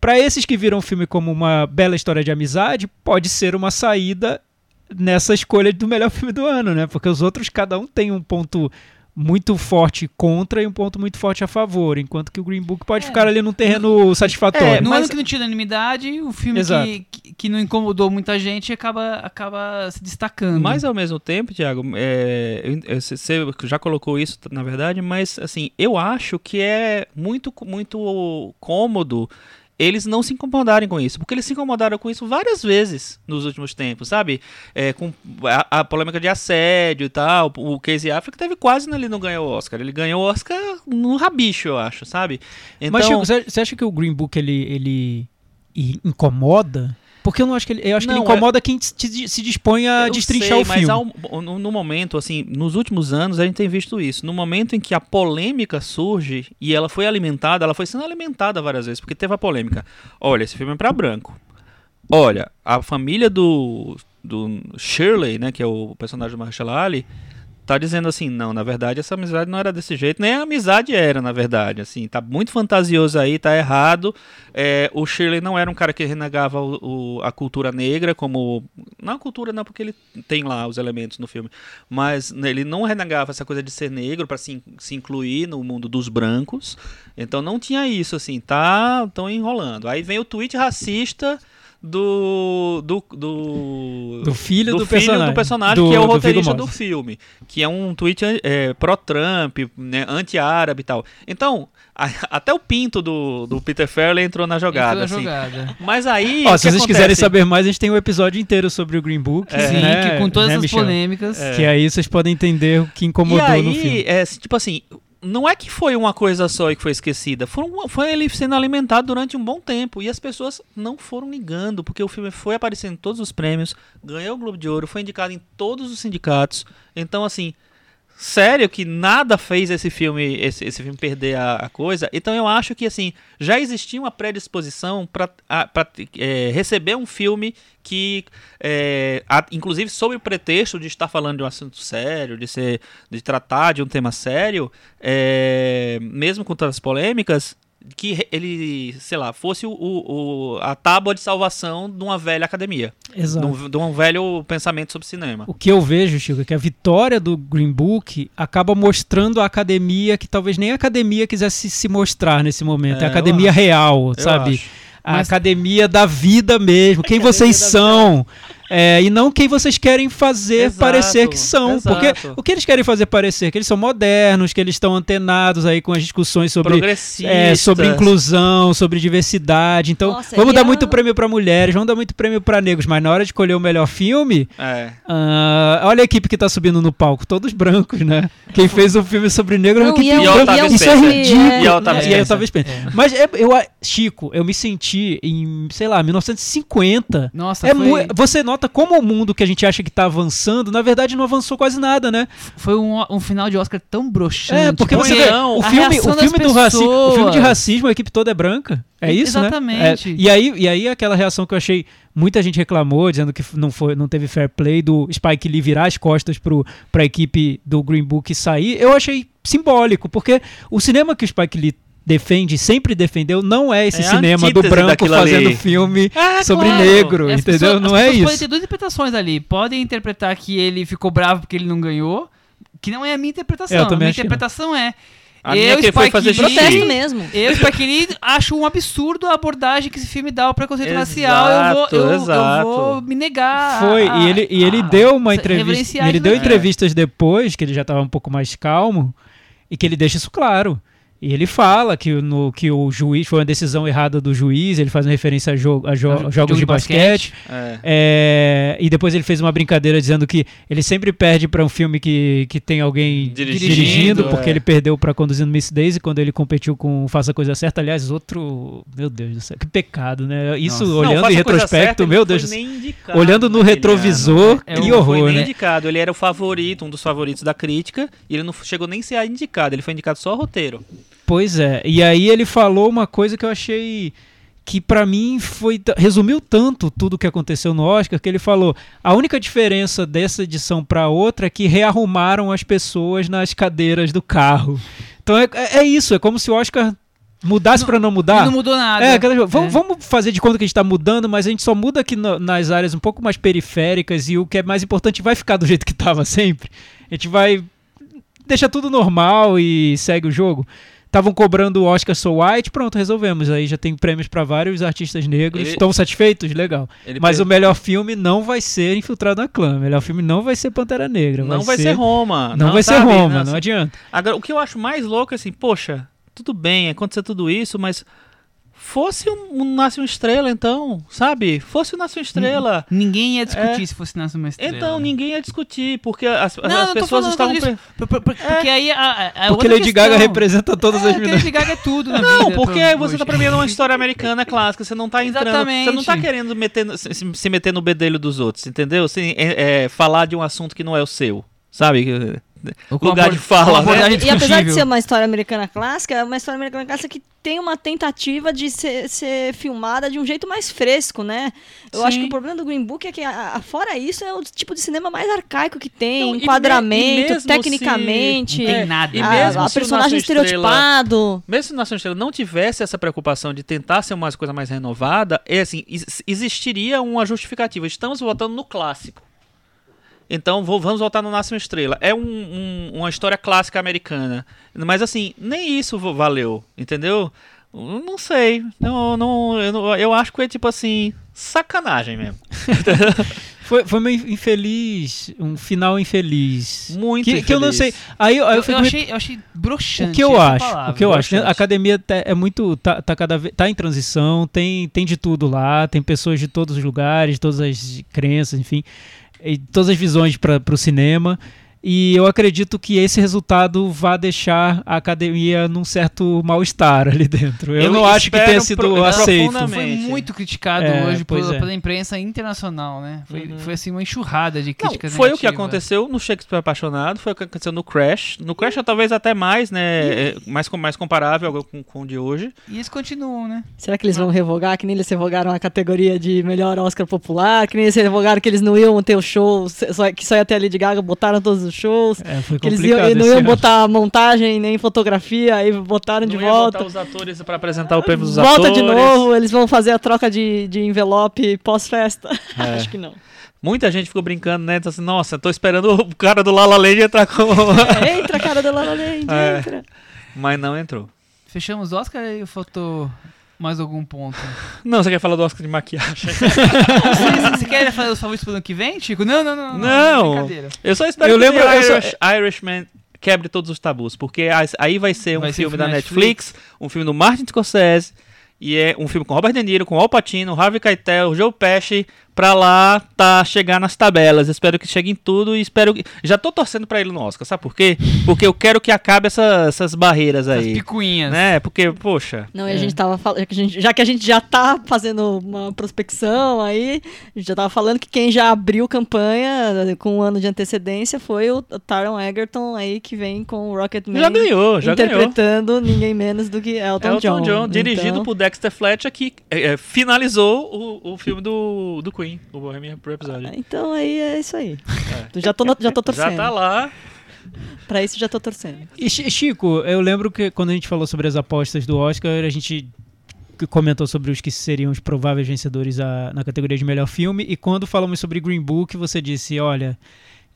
para esses que viram o filme como uma bela história de amizade, pode ser uma saída nessa escolha do melhor filme do ano, né? Porque os outros, cada um tem um ponto muito forte contra e um ponto muito forte a favor, enquanto que o Green Book pode É. ficar ali num terreno satisfatório. No Mas- ano que não tinha unanimidade, o filme que, que, que não incomodou muita gente acaba, acaba se destacando. Mas ao mesmo tempo, Thiago, é, você já colocou isso, na verdade, mas assim, eu acho que é muito, muito cômodo eles não se incomodarem com isso, porque eles se incomodaram com isso várias vezes nos últimos tempos, sabe? É, com a, a polêmica de assédio e tal, o Casey Affleck teve quase, ele não ganhou o Oscar, ele ganhou o Oscar no rabicho, eu acho, sabe? Então, Mas, Chico, você você acha que o Green Book ele, ele incomoda? Porque eu não acho que ele, eu acho que ele Não, incomoda quem se, se dispõe a Eu destrinchar sei, o filme. Mas no, no momento, assim, nos últimos anos a gente tem visto isso. No momento em que a polêmica surge e ela foi alimentada, ela foi sendo alimentada várias vezes, porque teve a polêmica. Olha, esse filme é pra branco. Olha, a família do, do Shirley, né, que é o personagem do Marshall Ali, tá dizendo assim, não, na verdade essa amizade não era desse jeito, nem a amizade era, na verdade, assim, tá muito fantasioso aí, tá errado. É, o Shirley não era um cara que renegava o, o- a cultura negra, como. Não a cultura, não, porque ele tem lá os elementos no filme. Mas ele não renegava essa coisa de ser negro para se, se incluir no mundo dos brancos. Então não tinha isso, assim, tá. Tão enrolando. Aí vem o tweet racista do. do. do, Do filho do filho personagem. do personagem, Do- que é o do roteirista do Mortensen. filme. Que é um tweet é, pró-Trump, né, anti-árabe e tal. Então, a- até o pinto do, do Peter Farrelly entrou na jogada. Entrou na assim. jogada. Mas aí. Ó, se vocês acontece? quiserem saber mais, a gente tem um episódio inteiro sobre o Green Book. É. Sim, né? que com todas né, essas Michel? polêmicas. É. Que aí vocês podem entender o que E incomodou aí, no filme. é, tipo assim, não é que foi uma coisa só e que foi esquecida. Foram, foi ele sendo alimentado durante um bom tempo. E as pessoas não foram ligando, porque o filme foi aparecendo em todos os prêmios, ganhou o Globo de Ouro, foi indicado em todos os sindicatos. Então, assim. Sério que nada fez esse filme esse, esse filme perder a, a coisa. Então eu acho que assim já existia uma predisposição para receber um filme que, é, a- inclusive sob o pretexto de estar falando de um assunto sério, de ser, de tratar de um tema sério, é, mesmo com todas as polêmicas, que ele, sei lá, fosse o, o- a tábua de salvação de uma velha academia. De Exato. um, de um velho pensamento sobre cinema. O que eu vejo, Chico, é que a vitória do Green Book acaba mostrando a academia que talvez nem a academia quisesse se mostrar nesse momento. É, É, a academia real, Eu sabe? acho. A Mas- academia da vida mesmo. Quem vocês são. É, e não quem vocês querem fazer Exato, parecer que são. exato. Porque o que eles querem fazer parecer? Que eles são modernos, que eles estão antenados aí com as discussões sobre Progressistas. é, sobre inclusão, sobre diversidade. Então, Nossa, vamos dar a- muito prêmio pra mulheres, vamos dar muito prêmio pra negros, mas na hora de escolher o melhor filme, É. ah, olha a equipe que tá subindo no palco, todos brancos, né? Quem fez um filme sobre negro é uma Não, equipe é é o branca. Otávio Isso é ridículo. É, E é o E é o Spencer. Otávio Spencer. Mas é- eu, Chico, eu me senti em, sei lá, 1950. Nossa, É foi, você nota como o mundo que a gente acha que tá avançando, na verdade não avançou quase nada, né? foi um, um final de Oscar tão broxante. É, porque você vê, não, o filme, o filme do racismo, o filme de racismo, a equipe toda é branca. É isso, Exatamente. né? É, e aí, e aí aquela reação que eu achei muita gente reclamou, dizendo que não foi, não teve fair play do Spike Lee virar as costas pro para equipe do Green Book sair. Eu achei simbólico, porque o cinema que o Spike Lee defende, sempre defendeu, não é esse É cinema do branco fazendo ali. filme Ah, sobre claro. negro, E as entendeu? pessoas- não as é pessoas Podem isso. ter duas interpretações ali. Podem interpretar que ele ficou bravo porque ele não ganhou, que não é a minha interpretação. É, eu a minha interpretação é. A minha é que ele foi fazer. Protesto mesmo. Eu, Spike Lee, acho um absurdo a abordagem que esse filme dá ao preconceito Exato, racial. Eu vou, eu, eu vou me negar. Foi, a- e ele, e ele a- deu uma entrevista. Ele isso deu entrevistas depois, que ele já estava um pouco mais calmo, e que ele deixa isso claro. E ele fala que, no, que o juiz foi uma decisão errada do juiz, ele faz uma referência a, jo- a jo- A jo- jogos jogo de de basquete. É. É, e depois ele fez uma brincadeira dizendo que ele sempre perde para um filme que, que tem alguém Dirigindo, dirigindo, é. porque ele perdeu para Conduzindo Miss Daisy quando ele competiu com Faça a Coisa Certa. Aliás, outro. Meu Deus do céu, que pecado, né? Isso Nossa. olhando Não, em retrospecto, Certa, meu Deus do céu. Olhando no naquele retrovisor. É, que não Não foi horror, nem né? indicado, ele era o favorito, um dos favoritos da crítica, e ele não chegou nem a ser indicado, ele foi indicado só roteiro. Pois é. E aí ele falou uma coisa que eu achei que pra mim foi resumiu tanto tudo o que aconteceu no Oscar que ele falou a única diferença dessa edição pra outra é que rearrumaram as pessoas nas cadeiras do carro. Então é, é- é isso, é como se o Oscar mudasse pra não mudar. não mudou nada. É, aquela- vamos, É. vamos fazer de conta que a gente tá mudando, mas a gente só muda aqui no- nas áreas um pouco mais periféricas e o que é mais importante vai ficar do jeito que tava sempre. A gente vai deixa tudo normal e segue o jogo. Estavam cobrando o Oscar So White, pronto, resolvemos. Aí já tem prêmios pra vários artistas negros. Ele- Estão satisfeitos? Legal. Ele Mas per- o melhor filme não vai ser Infiltrado na Clã. O melhor filme não vai ser Pantera Negra. não vai ser Roma. Não, vai ser sabe? Roma, Não, não adianta. Agora, o que eu acho mais louco é assim, poxa, tudo bem, aconteceu tudo isso, mas fosse um, um Nasce uma Estrela, então, sabe? Fosse o Nasce uma Estrela. Ninguém ia discutir É. se fosse Nasce uma Estrela. Então, ninguém ia discutir, porque as, Não, as pessoas estavam... disso. Por- por- por- Porque aí a, a, Porque Lady questão- Gaga representa todas é, as porque minorias. Lady Gaga é tudo na Não, vida. porque você hoje. tá premiando uma história americana clássica, você não tá entrando, você não tá Exatamente. querendo meter, se, se meter no bedelho dos outros, entendeu? Sem, é, é, falar de um assunto que não é o seu, sabe? Lugar de fala, né? E apesar de ser uma história americana clássica, é uma história americana clássica que tem uma tentativa de ser, ser filmada de um jeito mais fresco, né? Eu acho Sim. que o problema do Green Book é que, a- a- fora isso, é o tipo de cinema mais arcaico que tem. Não, e me- e enquadramento, mesmo se- tecnicamente. Não tem É, nada. e a, mesmo a o personagem uma Estrela- estereotipado. Mesmo se o Nação Estrela não tivesse essa preocupação de tentar ser uma coisa mais renovada, é assim, ex- existiria uma justificativa. Estamos voltando no clássico. Então vou- vamos voltar no Nasce uma Estrela. É um- um- uma história clássica americana. Mas assim, nem isso valeu, entendeu? Eu Não sei. Não, não, eu, não- eu acho que é tipo assim, sacanagem mesmo. Foi, foi meio infeliz, um final infeliz. Muito que, que eu não sei. infeliz. Aí eu, aí eu Eu, eu achei, eu achei broxante. O que eu essa acho, palavra, o que eu acho, né? broxante. a academia tá- é muito tá, tá cada vez tá em transição, tem tem de tudo lá, tem pessoas de todos os lugares, todas as crenças, enfim, e todas as visões para o cinema. E eu acredito que esse resultado vai deixar a academia num certo mal-estar ali dentro. Eu, Eu não acho que tenha sido pro- aceito. Foi muito criticado É, hoje pois pela, é. pela imprensa internacional, né? Foi, Uhum. foi assim uma enxurrada de Não, críticas foi o que negativas. aconteceu no Shakespeare Apaixonado, foi o que aconteceu no Crash. No Crash é talvez até mais, né? é, mais, mais comparável com, com o de hoje. E eles continuam, né? Será que eles vão revogar? Que nem eles revogaram a categoria de melhor Oscar popular? Que nem eles revogaram que eles não iam ter o show, só- que só ia ter a Lady Gaga, botaram todos os shows. É, foi Que eles iam, não iam ano. botar montagem nem fotografia, aí botaram de Não ia volta. botar os atores pra apresentar o prêmio dos Volta atores. de novo, eles vão fazer a troca de, de envelope pós-festa. É. Acho que não. Muita gente ficou brincando, né? Então, assim, nossa, tô esperando o cara do Lala Land entrar com. entra, cara da Lala Land, É. entra. Mas não entrou. Fechamos o Oscar e faltou mais algum ponto? Não, você quer falar do Oscar de maquiagem? você, você quer fazer os favoritos pro ano que vem, Chico? Não, não, não. Não. Brincadeira. Eu só espero Eu que lembro- The eu só- Irish, Irishman quebre todos os tabus, porque aí vai ser um Vai ser filme filme da da Netflix, um filme do Martin Scorsese, e é um filme com Robert De Niro, com Al Pacino, Harvey Keitel, Joe Pesci, pra lá tá chegar nas tabelas. Espero que chegue em tudo e espero que... Já tô torcendo pra ele no Oscar, sabe por quê? Porque eu quero que acabe essa- essas barreiras As aí. picuinhas. Né? Porque, poxa... Não, e a gente tava falando, já que a gente- já tá fazendo uma prospecção aí, a gente já tava falando que quem já abriu campanha com um ano de antecedência foi o Taron Egerton aí, que vem com o Rocketman. Já ganhou, já ganhou. interpretando ninguém menos do que Elton, Elton John, dirigido Então, por Dexter Fletcher, que é, é, finalizou o, o filme do, do Queen, o Bohemian Rhapsody. Então aí é isso aí. Já, tô, já tô torcendo. Já tá lá. Pra isso já tô torcendo. E Chi- Chico, eu lembro que quando a gente falou sobre as apostas do Oscar, a gente comentou sobre os que seriam os prováveis vencedores a- na categoria de melhor filme. E quando falamos sobre Green Book, você disse: olha,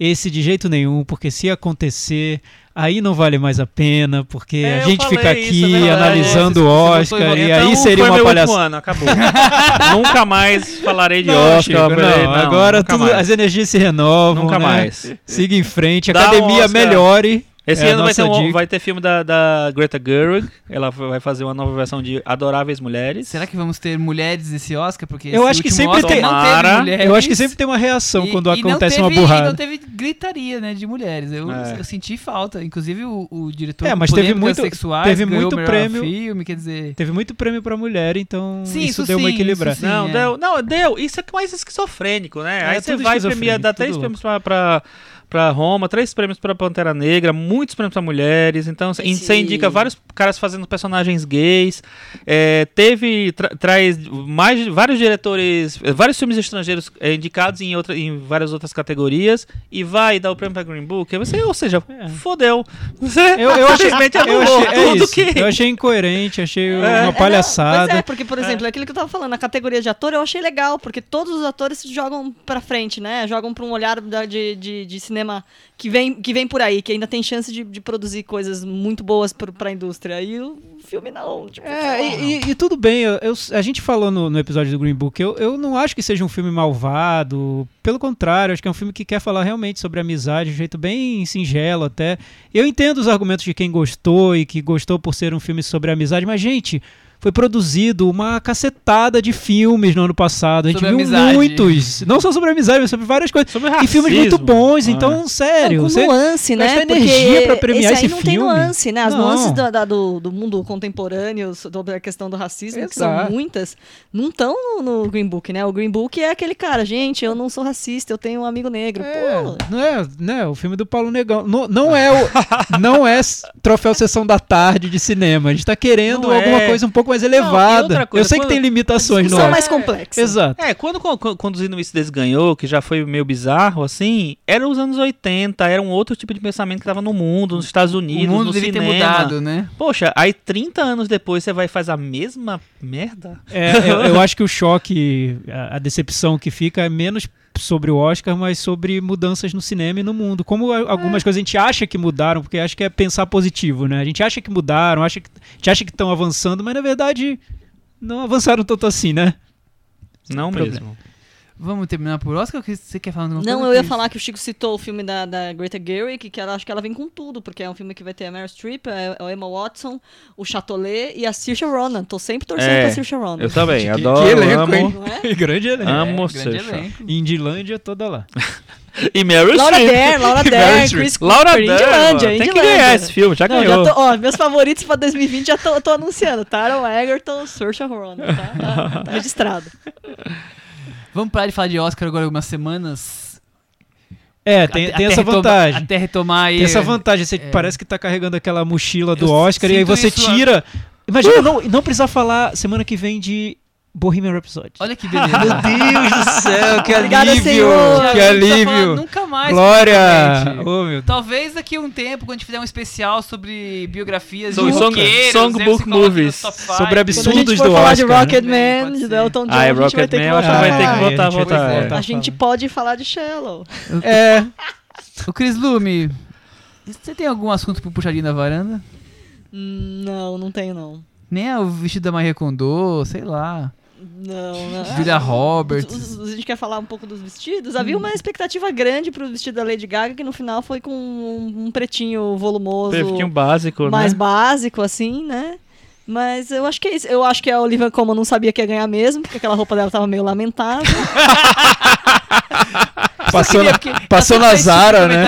esse de jeito nenhum, porque se acontecer, aí não vale mais a pena, porque É, a gente fica isso, aqui é verdade. analisando o Você voltou Oscar, e Então, aí seria uma palhaçada. acabou. Nunca mais falarei de Não, Oscar. Falei, não, agora tudo- as energias se renovam. Nunca né? mais. Siga em frente, um academia Oscar. melhore. Esse É ano vai ter, um- vai ter filme da, da Greta Gerwig. Ela vai fazer uma nova versão de Adoráveis Mulheres. Será que vamos ter mulheres nesse Oscar? Porque Eu acho que sempre Oscar tem- não teve Tomara. mulheres. Eu acho que sempre tem uma reação E- quando e acontece teve- uma E burrada. não teve gritaria, né, de mulheres. Eu, É. eu senti falta. Inclusive o, o diretor É, mas teve muito- sexuais teve muito prêmio- filme, quer dizer... Teve muito prêmio pra mulher, então Sim, isso, isso deu uma sim, equilibrada. isso sim. Não, é. deu, não, deu. Isso é mais esquizofrênico, né? É, Aí você vai premiar, dá três prêmios pra, pra, pra Roma, três prêmios pra Pantera Negra, muitos prêmios pra mulheres. Então você Esse- você indica vários caras fazendo personagens gays. É, teve, tra- traz mais vários diretores, eh, vários filmes estrangeiros eh, indicados em, outra, em várias outras categorias. E vai dar o prêmio pra Green Book. Você, ou seja, É. fodeu. Você Eu, eu achei, eu achei, é tudo isso. que. eu achei incoerente, achei É. uma É, não, palhaçada. É, porque, por exemplo, aquilo que eu tava falando, na categoria de ator eu achei legal, porque todos os atores jogam pra frente, né? Jogam pra um olhar da- de, de, de cinema que vem, que vem por aí, que ainda tem chance de, de produzir coisas muito boas pro, pra indústria. E o filme não. Tipo, É, e, e- e tudo bem, eu- eu- a gente falou no, no episódio do Green Book, eu, eu não acho que seja um filme malvado, pelo contrário, acho que é um filme que quer falar realmente sobre amizade de um jeito bem singelo até. Eu entendo os argumentos de quem gostou e que gostou por ser um filme sobre amizade, mas, gente, foi produzido uma cacetada de filmes no ano passado, a gente Sobre viu amizade. muitos, não só sobre amizade, mas sobre várias coisas. Sobre E filmes muito racismo. bons, Ah. então, sério. Não, com você- nuance, né? gasta Porque energia pra premiar esse aí esse não tem filme? nuance, né? As Não. nuances da- do, do mundo contemporâneo sobre a questão do racismo, que são Exato. muitas, não estão no, no Green Book, né? O Green Book é aquele cara, gente, eu não sou racista, eu tenho um amigo negro. É, Pô, não é, né, o filme do Paulo Negão. Não, não é o não é troféu sessão da tarde de cinema. A gente tá querendo Não alguma é. coisa um pouco mais e elevada. outra coisa, Eu sei que quando- tem limitações, não são é? mais complexas. Exato. É, quando, quando, quando os Inuites ganhou, que já foi meio bizarro, assim, era os anos 80, era um outro tipo de pensamento que tava no mundo, nos Estados Unidos, o mundo no devia ter cinema. mudado, né? Poxa, aí 30 anos depois você vai fazer a mesma merda? É, eu, eu acho que o choque, a, a decepção que fica é menos sobre o Oscar, mas sobre mudanças no cinema e no mundo. Como algumas coisas a gente acha que mudaram, porque acho que é pensar positivo, né? A gente acha que mudaram, acha que, a gente acha que estão avançando, mas na verdade não avançaram tanto assim, né? Não Problema. mesmo. Vamos terminar por Oscar ou que você quer falar alguma Não, coisa, eu ia falar que o Chico citou o filme da, da Greta Gerwig, que ela, acho que ela vem com tudo, porque é um filme que vai ter a Meryl Streep, é, é o Emma Watson, o Chatolet e a Saoirse Ronan. Tô sempre torcendo É, pra Saoirse Ronan. Eu também, Que- adoro, que elenco, amo. hein? É? grande elenco. Amo É, Saoirse grande Ronan. elenco. Indilândia toda lá. E Meryl Laura Streep. Dern, Laura Dern. Chris Laura Cooper, Dern, Indilândia. Tem que Indilândia. ganhar esse filme, já Não, ganhou. já tô, ó, meus favoritos pra 2020 já tô, tô anunciando. Taron Egerton, Saoirse Ronan, tá? Tá, tá registrado. Vamos parar de falar de Oscar agora algumas semanas. É, tem, Até- tem até essa retoma- vantagem. Até retomar aí. Tem essa vantagem, você é. parece que tá carregando aquela mochila do Oscar e aí você tira. Imagina não, não precisar falar semana que vem de Bohemian Rhapsody. Olha que beleza. Meu Deus do céu, que Obrigada, alívio! Senhor. Que falar alívio! Nunca mais. Glória! Oh. Talvez daqui a um tempo, quando a gente fizer um especial sobre biografias Song- de song- roqueiros, songbook movies. nos top five. Sobre Quando a gente absurdos for do falar de Oscar, né? Rocketman, de. Elton John, Ah, a gente vai ter Rocketman que voltar vai ter a que falar. voltar, a gente vai voltar, ter que é. voltar A gente pode falar de Shallow. É, O Cris Lume, você tem algum assunto pro puxadinho da varanda? Hum, Não, não tenho não. Nem é o vestido da Maria Kondo, sei lá. Não, não. Julia Ah, Roberts. os- os- A gente quer falar um pouco dos vestidos. Havia uma expectativa grande pro vestido da Lady Gaga, que no final foi com um, um pretinho volumoso, Teve um básico, mais né? básico, assim, né? Mas eu acho que é isso. Eu acho que a Olivia Colman não sabia que ia ganhar mesmo, porque aquela roupa dela tava meio lamentável. passou, na, Porque- passou na Zara, né?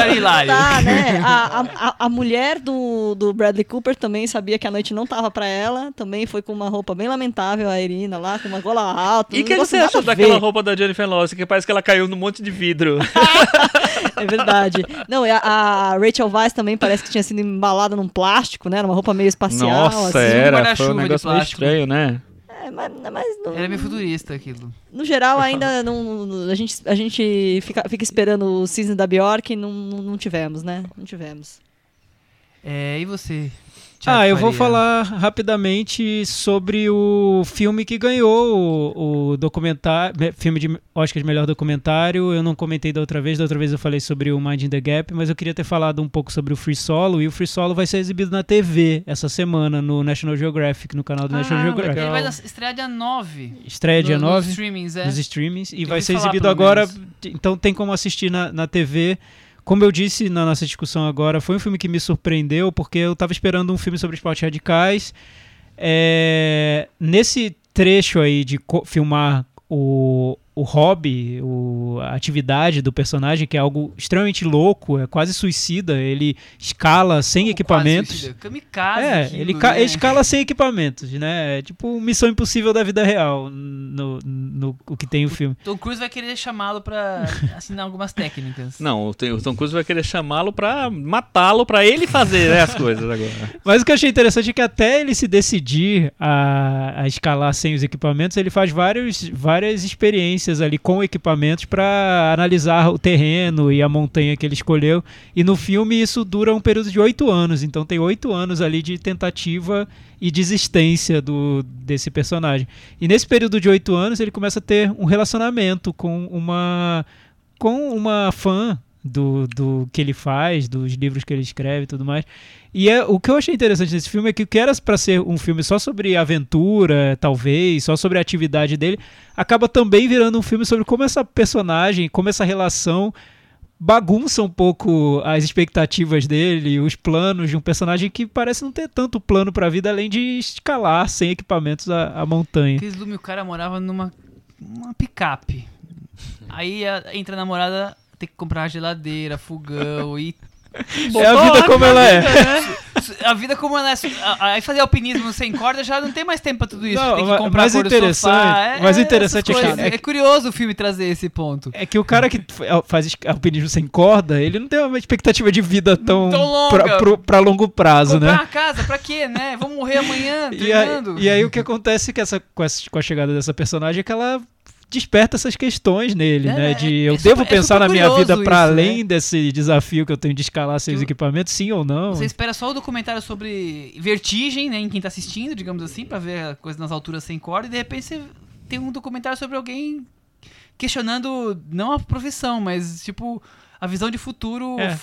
Tá, né? A, a, a- mulher do, do Bradley Cooper também sabia que a noite não tava pra ela. Também foi com uma roupa bem lamentável, a Irina lá, com uma gola alta. E o que você achou daquela roupa da Jennifer Lawrence, que parece que ela caiu num monte de vidro? É verdade. Não, a, a Rachel Weisz também parece que tinha sido embalada num plástico, né? Numa roupa meio espacial. Nossa, assim. era. Foi um negócio meio estranho, né? É, mas, mas no, Era meio futurista aquilo. no geral ainda não, a gente, a gente fica, fica esperando o Cisne da Bjork e não, não, não tivemos, né? Não tivemos. É, e você? Thiago Ah, eu vou falar rapidamente sobre o filme que ganhou o, o documentário, me- filme de Oscar de melhor documentário. Eu não comentei da outra vez, da outra vez eu falei sobre o Mind in the Gap, mas eu queria ter falado um pouco sobre o Free Solo e o Free Solo vai ser exibido na TV essa semana no National Geographic, no canal do National Ah, Geographic. Ele legal. vai estrear dia 9. Estreia dia no, 9 Nos streamings, é. nos streamings e Eu vai ser exibido agora, menos. então tem como assistir na, na TV. Como eu disse na nossa discussão agora, foi um filme que me surpreendeu porque eu estava esperando um filme sobre esportes radicais. É, nesse trecho aí de filmar o, o hobby, o, a atividade do personagem, que é algo extremamente louco, é quase suicida, ele escala sem equipamentos. Kamikaze. É, aquilo, ele, ca- né? ele escala sem equipamentos, né? É tipo missão impossível da vida real no, no, o que tem o filme. Tom Cruise vai querer chamá-lo pra assinar algumas técnicas. Não, o o Tom Cruise vai querer chamá-lo pra matá-lo, pra ele fazer né, as coisas agora. Mas o que eu achei interessante é que até ele se decidir a, a escalar sem os equipamentos, ele faz vários, várias experiências ali com equipamentos para analisar o terreno e a montanha que ele escolheu. E no filme isso dura um período de oito anos, então tem oito anos ali de tentativa e desistência do, desse personagem. E nesse período de oito anos ele começa a ter um relacionamento com uma com uma fã do, do que ele faz, dos livros que ele escreve e tudo mais. E é, o que eu achei interessante nesse filme é que o que era para ser um filme só sobre aventura, talvez, só sobre a atividade dele, acaba também virando um filme sobre como essa personagem, como essa relação bagunça um pouco as expectativas dele, os planos de um personagem que parece não ter tanto plano pra vida além de escalar sem equipamentos a, a montanha. Lume, o cara morava numa uma picape. Aí a- entra a namorada, tem que comprar geladeira, fogão e. É a vida como ela é. A vida como ela é. Aí fazer alpinismo sem corda já não tem mais tempo pra tudo isso. Não, tem que comprar do interessante- sofá. mas essas interessante é é é, curioso o filme trazer esse ponto. É que o cara que f- faz alpinismo sem corda, ele não tem uma expectativa de vida tão, Tão longa. pra, pro- pra longo prazo, Comprar né? uma casa, pra quê, né? Vamos morrer amanhã E treinando. e aí o que acontece que essa, com, essa- com a chegada dessa personagem é que ela desperta essas questões nele, É, né? é- De eu é devo super- é pensar super na minha vida para né? além desse desafio que eu tenho de escalar seus equipamentos, sim ou não. Você espera só o documentário sobre vertigem, né, em quem tá assistindo, digamos assim, pra ver a coisa nas alturas sem corda, e de repente você tem um documentário sobre alguém questionando não a profissão, mas tipo a visão de futuro É.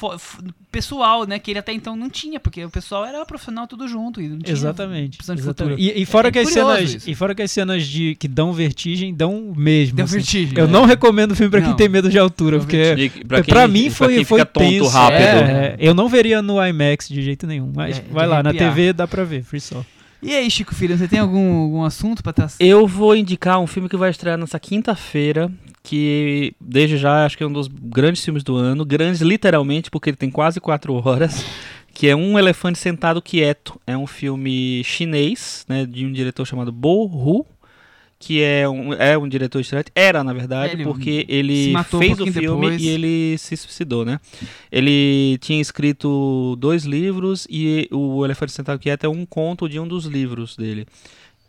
pessoal, né, que ele até então não tinha, porque o pessoal era profissional tudo junto e não tinha Exatamente. visão de exatamente. futuro. E, e fora É que as cenas, isso. e fora que as cenas de que dão vertigem dão mesmo. Deu assim. vertigem. Eu né? não recomendo o filme pra quem tem medo de altura, Deu porque Pra, quem- mim pra foi, quem foi fica tonto tenso. rápido. É, eu não veria no IMAX de jeito nenhum, mas É, vai lá, na. TV dá pra ver, Free Sol. E aí, Chico Filho, você tem algum, algum assunto pra trazer? Eu vou indicar um filme que vai estrear nessa quinta-feira, que desde já acho que é um dos grandes filmes do ano, grandes literalmente, porque ele tem quase quatro horas, que é Um Elefante Sentado Quieto. É um filme chinês, né, de um diretor chamado Bo Hu, que é um, é um diretor estreante, era na verdade, Ele porque ele matou um fez o filme depois. e ele se suicidou, né? Ele tinha escrito dois livros e o Elefante Sentado Quieto é um conto de um dos livros dele.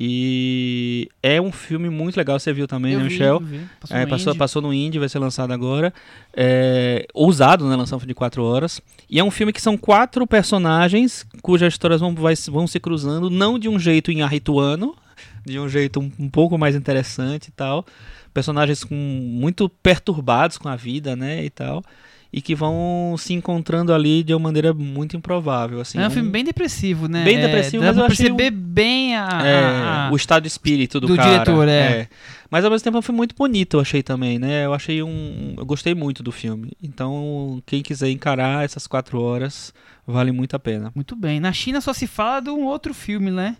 E é um filme muito legal, você viu também, Eu né, vi, Michel? vi. Passou É, no passou, passou no Indie, vai ser lançado agora. É, ousado, né? Lançado de 4 horas. E é um filme que são quatro personagens cujas histórias vão, vai- vão se cruzando, não de um jeito inarrituano, de um jeito um, um pouco mais interessante e tal. Personagens com, muito perturbados com a vida, né? E tal. E que vão se encontrando ali de uma maneira muito improvável. Assim, é um Um- filme bem depressivo, né? Bem É, depressivo, mas eu achei perceber bem a, é, a- o estado de espírito do, do cara. diretor, é. Mas ao mesmo tempo é um filme muito bonito, eu achei também, né? Eu achei um. Eu gostei muito do filme. Então, quem quiser encarar essas quatro horas, vale muito a pena. Muito bem. Na China só se fala de um outro filme, né?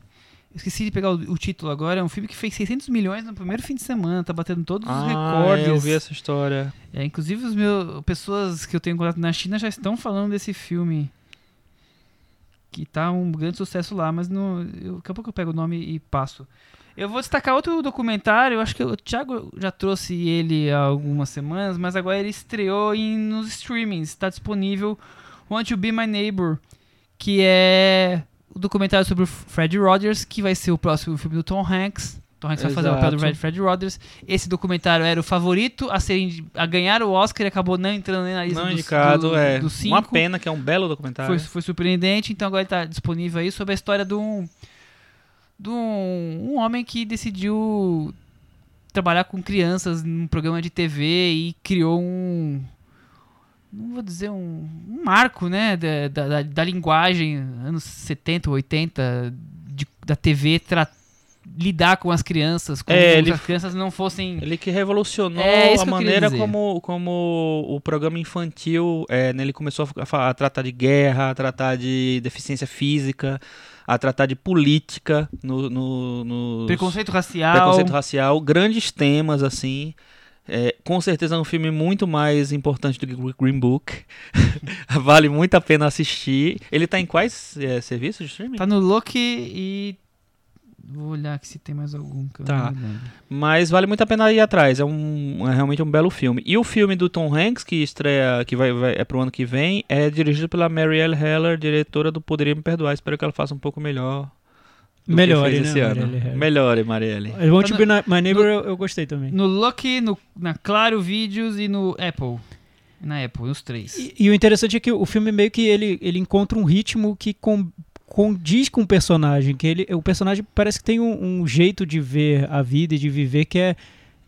Esqueci de pegar o, o título agora. É um filme que fez 600 milhões no primeiro fim de semana. Tá batendo todos os recordes. é, eu vi essa história. É, inclusive, os meus, pessoas que eu tenho contato na China já estão falando desse filme. Que tá um grande sucesso lá, mas não, eu, daqui a pouco eu pego o nome e passo. Eu vou destacar outro documentário, eu acho que o Thiago já trouxe ele há algumas semanas, mas agora ele estreou em, nos streamings. Está disponível Want to Be My Neighbor, que é o documentário sobre o Fred Rogers, que vai ser o próximo filme do Tom Hanks. Tom Hanks vai fazer o papel do Exato. Fred, Fred Rogers. Esse documentário era o favorito a, ser, a ganhar o Oscar e acabou não entrando nem na lista Não indicado, do, é. dos cinco. Uma pena que é um belo documentário. Foi, foi surpreendente, então agora está disponível aí sobre a história de um, de um, um homem que decidiu trabalhar com crianças num programa de TV e criou um. Não vou dizer um, um marco, né? Da, da, da- linguagem, anos 70, 80, de- da TV lidar com as crianças, como É, se ele- as crianças não fossem. Ele que revolucionou É, a que maneira como, como o programa infantil, é, né, ele começou a, a tratar de guerra, a tratar de deficiência física, a tratar de política no, no, nos- Preconceito racial. preconceito racial, grandes temas assim. É, com certeza é um filme muito mais importante do que o Green Book. vale muito a pena assistir. Ele tá em quais é, serviços de streaming? Tá no Loki e. Vou olhar aqui se tem mais algum que eu Tá. não lembro. Mas vale muito a pena ir atrás. É, um, é realmente um belo filme. E o filme do Tom Hanks, que estreia, que vai, vai, é pro ano que vem, é dirigido pela Marielle Heller, diretora do Poderia Me Perdoar. Espero que ela faça um pouco melhor. Do que Melhore, né, esse ano. Marielle Heller. Melhore, Marielle. I Want Tá to Be My Neighbor eu, eu gostei também. No Loki, no, na Claro Vídeos e no Apple. Na Apple, nos três. E, e o interessante é que o filme meio que ele, ele encontra um ritmo que com- condiz com o personagem, que ele, o personagem parece que tem um, um jeito de ver a vida e de viver que é,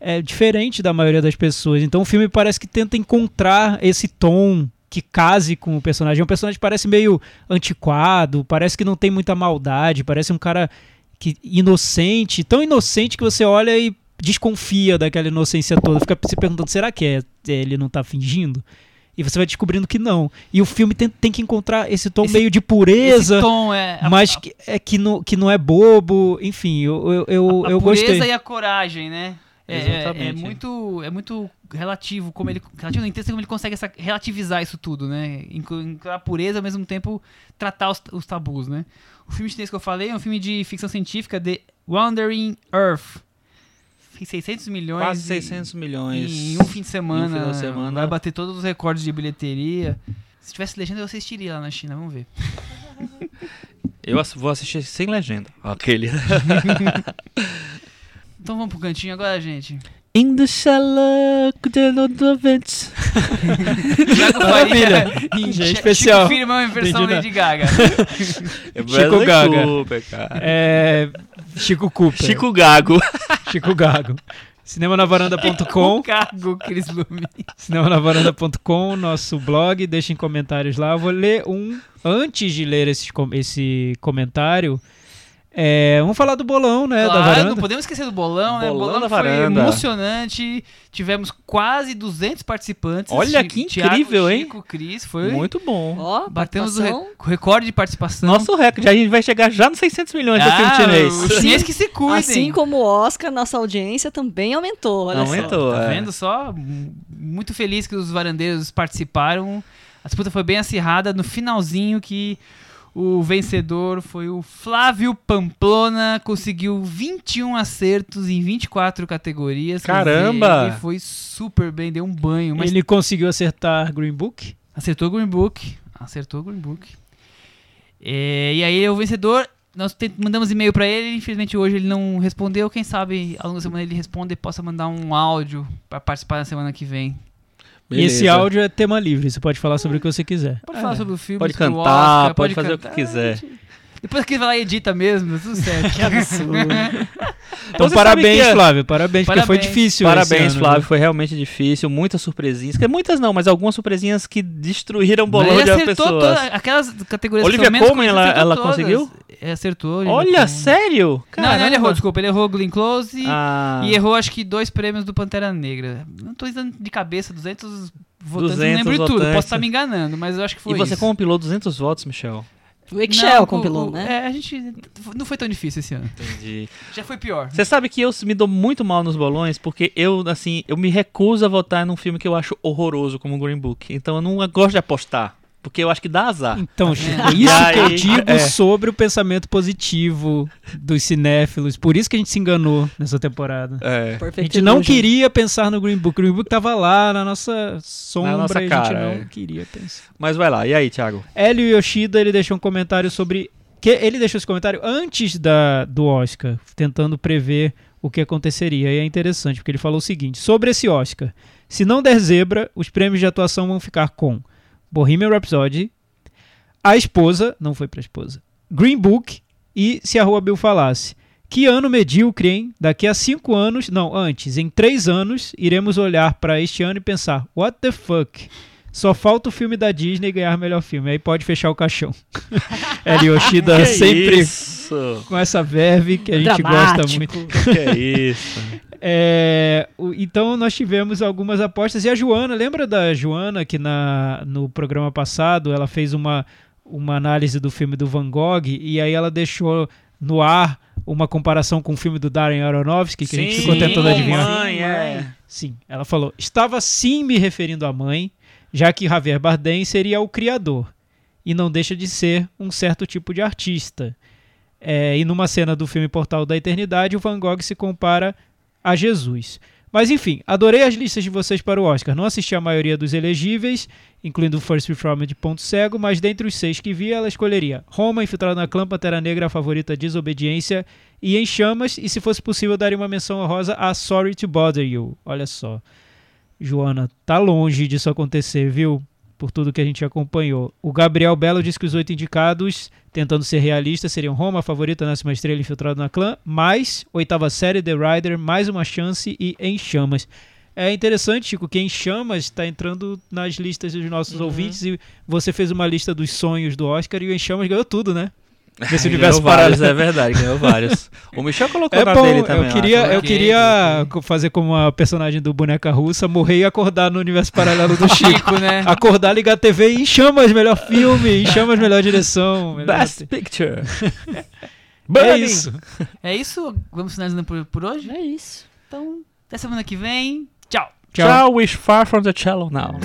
é diferente da maioria das pessoas. Então o filme parece que tenta encontrar esse tom que case com o personagem. O personagem parece meio antiquado, parece que não tem muita maldade, parece um cara que inocente, tão inocente que você olha e desconfia daquela inocência toda, fica se perguntando, será que é, ele não tá fingindo? E você vai descobrindo que não. E o filme tem, tem que encontrar esse tom Esse- meio de Esse pureza, tom é. a- mas a- que, é que, não, que não é bobo. Enfim, eu, eu, eu, a, eu pureza gostei. e a coragem, né? É, é- é muito, é muito relativo como ele, relativo, não entendo como ele consegue essa- relativizar isso tudo, né? Inclu- Incluir a pureza ao mesmo tempo tratar os, os tabus, né? O filme chinês que eu falei é um filme de ficção científica The Wandering Earth. Fez 600 milhões. Quase e- 600 milhões. Em um fim de semana, Em um fim de semana. vai bater todos os recordes de bilheteria. Se tivesse legenda, eu assistiria lá na China, vamos ver. Eu vou assistir sem legenda. Aquele. Então vamos pro cantinho agora, gente. In the shallow, the vents. Thiago Faria em Já é Chi- especial. Chico Firmão em versão Entendi, né? Lady Gaga. Chico Gaga. Cooper, cara. É, Chico Cooper. Chico Gago. Chico Gago. Cinemanavaranda.com Cago, Cris Lume. cinemanavaranda.com, nosso blog, deixem comentários lá. Eu vou ler um antes de ler esses com- esse comentário. É, vamos falar do bolão, né, da Claro, varanda. não podemos esquecer do bolão, né? O Bolão bolão da foi varanda. emocionante. Tivemos quase 200 participantes. Olha que Thiago, incrível, hein? Chico, Cris, foi. Muito bom. Ó, Batemos o, re- o recorde de participação. Nosso recorde. A gente vai chegar já nos 600 milhões do filme ah, chinês. Os que se cuidem. Assim como o Oscar, nossa audiência também aumentou. Olha só. Aumentou. Tá é. vendo só? Muito feliz que os varandeiros participaram. A disputa foi bem acirrada. No finalzinho que o vencedor foi o Flávio Pamplona. Conseguiu 21 acertos em 24 categorias. Caramba! Ele foi super bem, deu um banho. Mas Ele conseguiu acertar Green Book. acertou o Green Book. Acertou o Green Book. É, e aí o vencedor nós mandamos e-mail pra ele, infelizmente hoje ele não respondeu. Quem sabe ao longo da semana ele responde e possa mandar um áudio pra participar na semana que vem. E esse Beleza. áudio é tema livre, você pode falar sobre o que você quiser. Pode falar sobre o filme, Pode cantar, Oscar, pode fazer o que quiser. Depois que ele vai lá e edita mesmo, tudo certo. que absurdo. Então, Você parabéns, que- Flávio. Parabéns, porque foi Parabéns. difícil. esse Parabéns, ano, Flávio. né? Foi realmente difícil. Muitas surpresinhas. Que muitas não, mas algumas surpresinhas que destruíram o bolão Ele de acertou pessoas. toda- aquelas categorias Olivia que são menos Colman, ela- ela conseguiu? É, acertou. Olivia Olha, Colman. sério? Não, não, ele Caramba. errou, desculpa. Ele errou Glenn Close Ah, e errou acho que dois prêmios do Pantera Negra. Não tô dizendo de cabeça, 200 votantes, 200 não lembro de tudo. votantes. Posso estar me enganando, mas eu acho que foi e você isso. compilou 200 votos, Michel? O Excel Não, compilou, o- né? É, a gente... Não foi tão difícil esse ano. Entendi. Já foi pior. Você sabe que eu me dou muito mal nos bolões porque eu, assim, eu me recuso a votar num filme que eu acho horroroso como Green Book. Então eu não gosto de apostar. Porque eu acho que dá azar. Então, Chico, É. é isso que eu digo é. sobre o pensamento positivo dos cinéfilos. Por isso que a gente se enganou nessa temporada. É. A gente não queria pensar no Green Book. O Green Book tava lá na nossa sombra nossa e a cara, gente não é. queria pensar. Mas vai lá. E aí, Thiago? Hélio Yoshida, ele deixou um comentário sobre... que Ele deixou esse comentário antes da, do Oscar, tentando prever o que aconteceria. E é interessante, porque ele falou o seguinte, sobre esse Oscar. Se não der zebra, os prêmios de atuação vão ficar com Bohemian Rhapsody, A Esposa, não foi pra esposa, Green Book e Se a Rua Bill Falasse. Que ano medíocre, hein? Daqui a cinco anos, não, antes, em três anos, iremos olhar pra este ano e pensar: what the fuck? Só falta o filme da Disney ganhar melhor filme. Aí pode fechar o caixão. Eli Yoshida Que sempre Isso? com essa verve que a gente Dramático. gosta muito. que é isso? É, o- então nós tivemos algumas apostas. E a Joana, lembra da Joana que na, no programa passado ela fez uma, uma análise do filme do Van Gogh e aí ela deixou no ar uma comparação com o filme do Darren Aronofsky que a gente ficou tentando adivinhar. Mãe, é. Sim, ela falou: estava sim me referindo à mãe, já que Javier Bardem seria o criador e não deixa de ser um certo tipo de artista. É, e numa cena do filme Portal da Eternidade, o Van Gogh se compara a Jesus. Mas enfim, adorei as listas de vocês para o Oscar. Não assisti a maioria dos elegíveis, incluindo o First Reformed de Ponto Cego, mas dentre os seis que vi, ela escolheria Roma, Infiltrado na Clã, Pantera Negra, a favorita Desobediência e Em Chamas, e se fosse possível, daria uma menção honrosa a Sorry to Bother You. Olha só. Joana, tá longe disso acontecer, viu? Por tudo que a gente acompanhou. O Gabriel Belo diz que os oito indicados, tentando ser realista, seriam Roma, favorita, Nasce uma Estrela, Infiltrado na Clã, mais oitava série, The Rider, mais uma chance e Em Chamas. É interessante, Chico, que Em Chamas está entrando nas listas dos nossos Uhum. ouvintes e você fez uma lista dos sonhos do Oscar e o Em Chamas ganhou tudo, né? Nesse Ganhou universo vários, paralelo. é verdade, ganhou vários. O Michel colocou É na bom, dele também. eu queria, né? eu Ok, queria fazer como a personagem do Boneca Russa, morrer e acordar no universo paralelo do Chico. Né? Acordar, ligar a TV e em chamas, melhor filme, em chamas, melhor direção. Melhor... Best Picture. É isso. É isso? Vamos finalizando por, por hoje? É isso. Então, até semana que vem. Tchau. Tchau. Wish far from the cello now.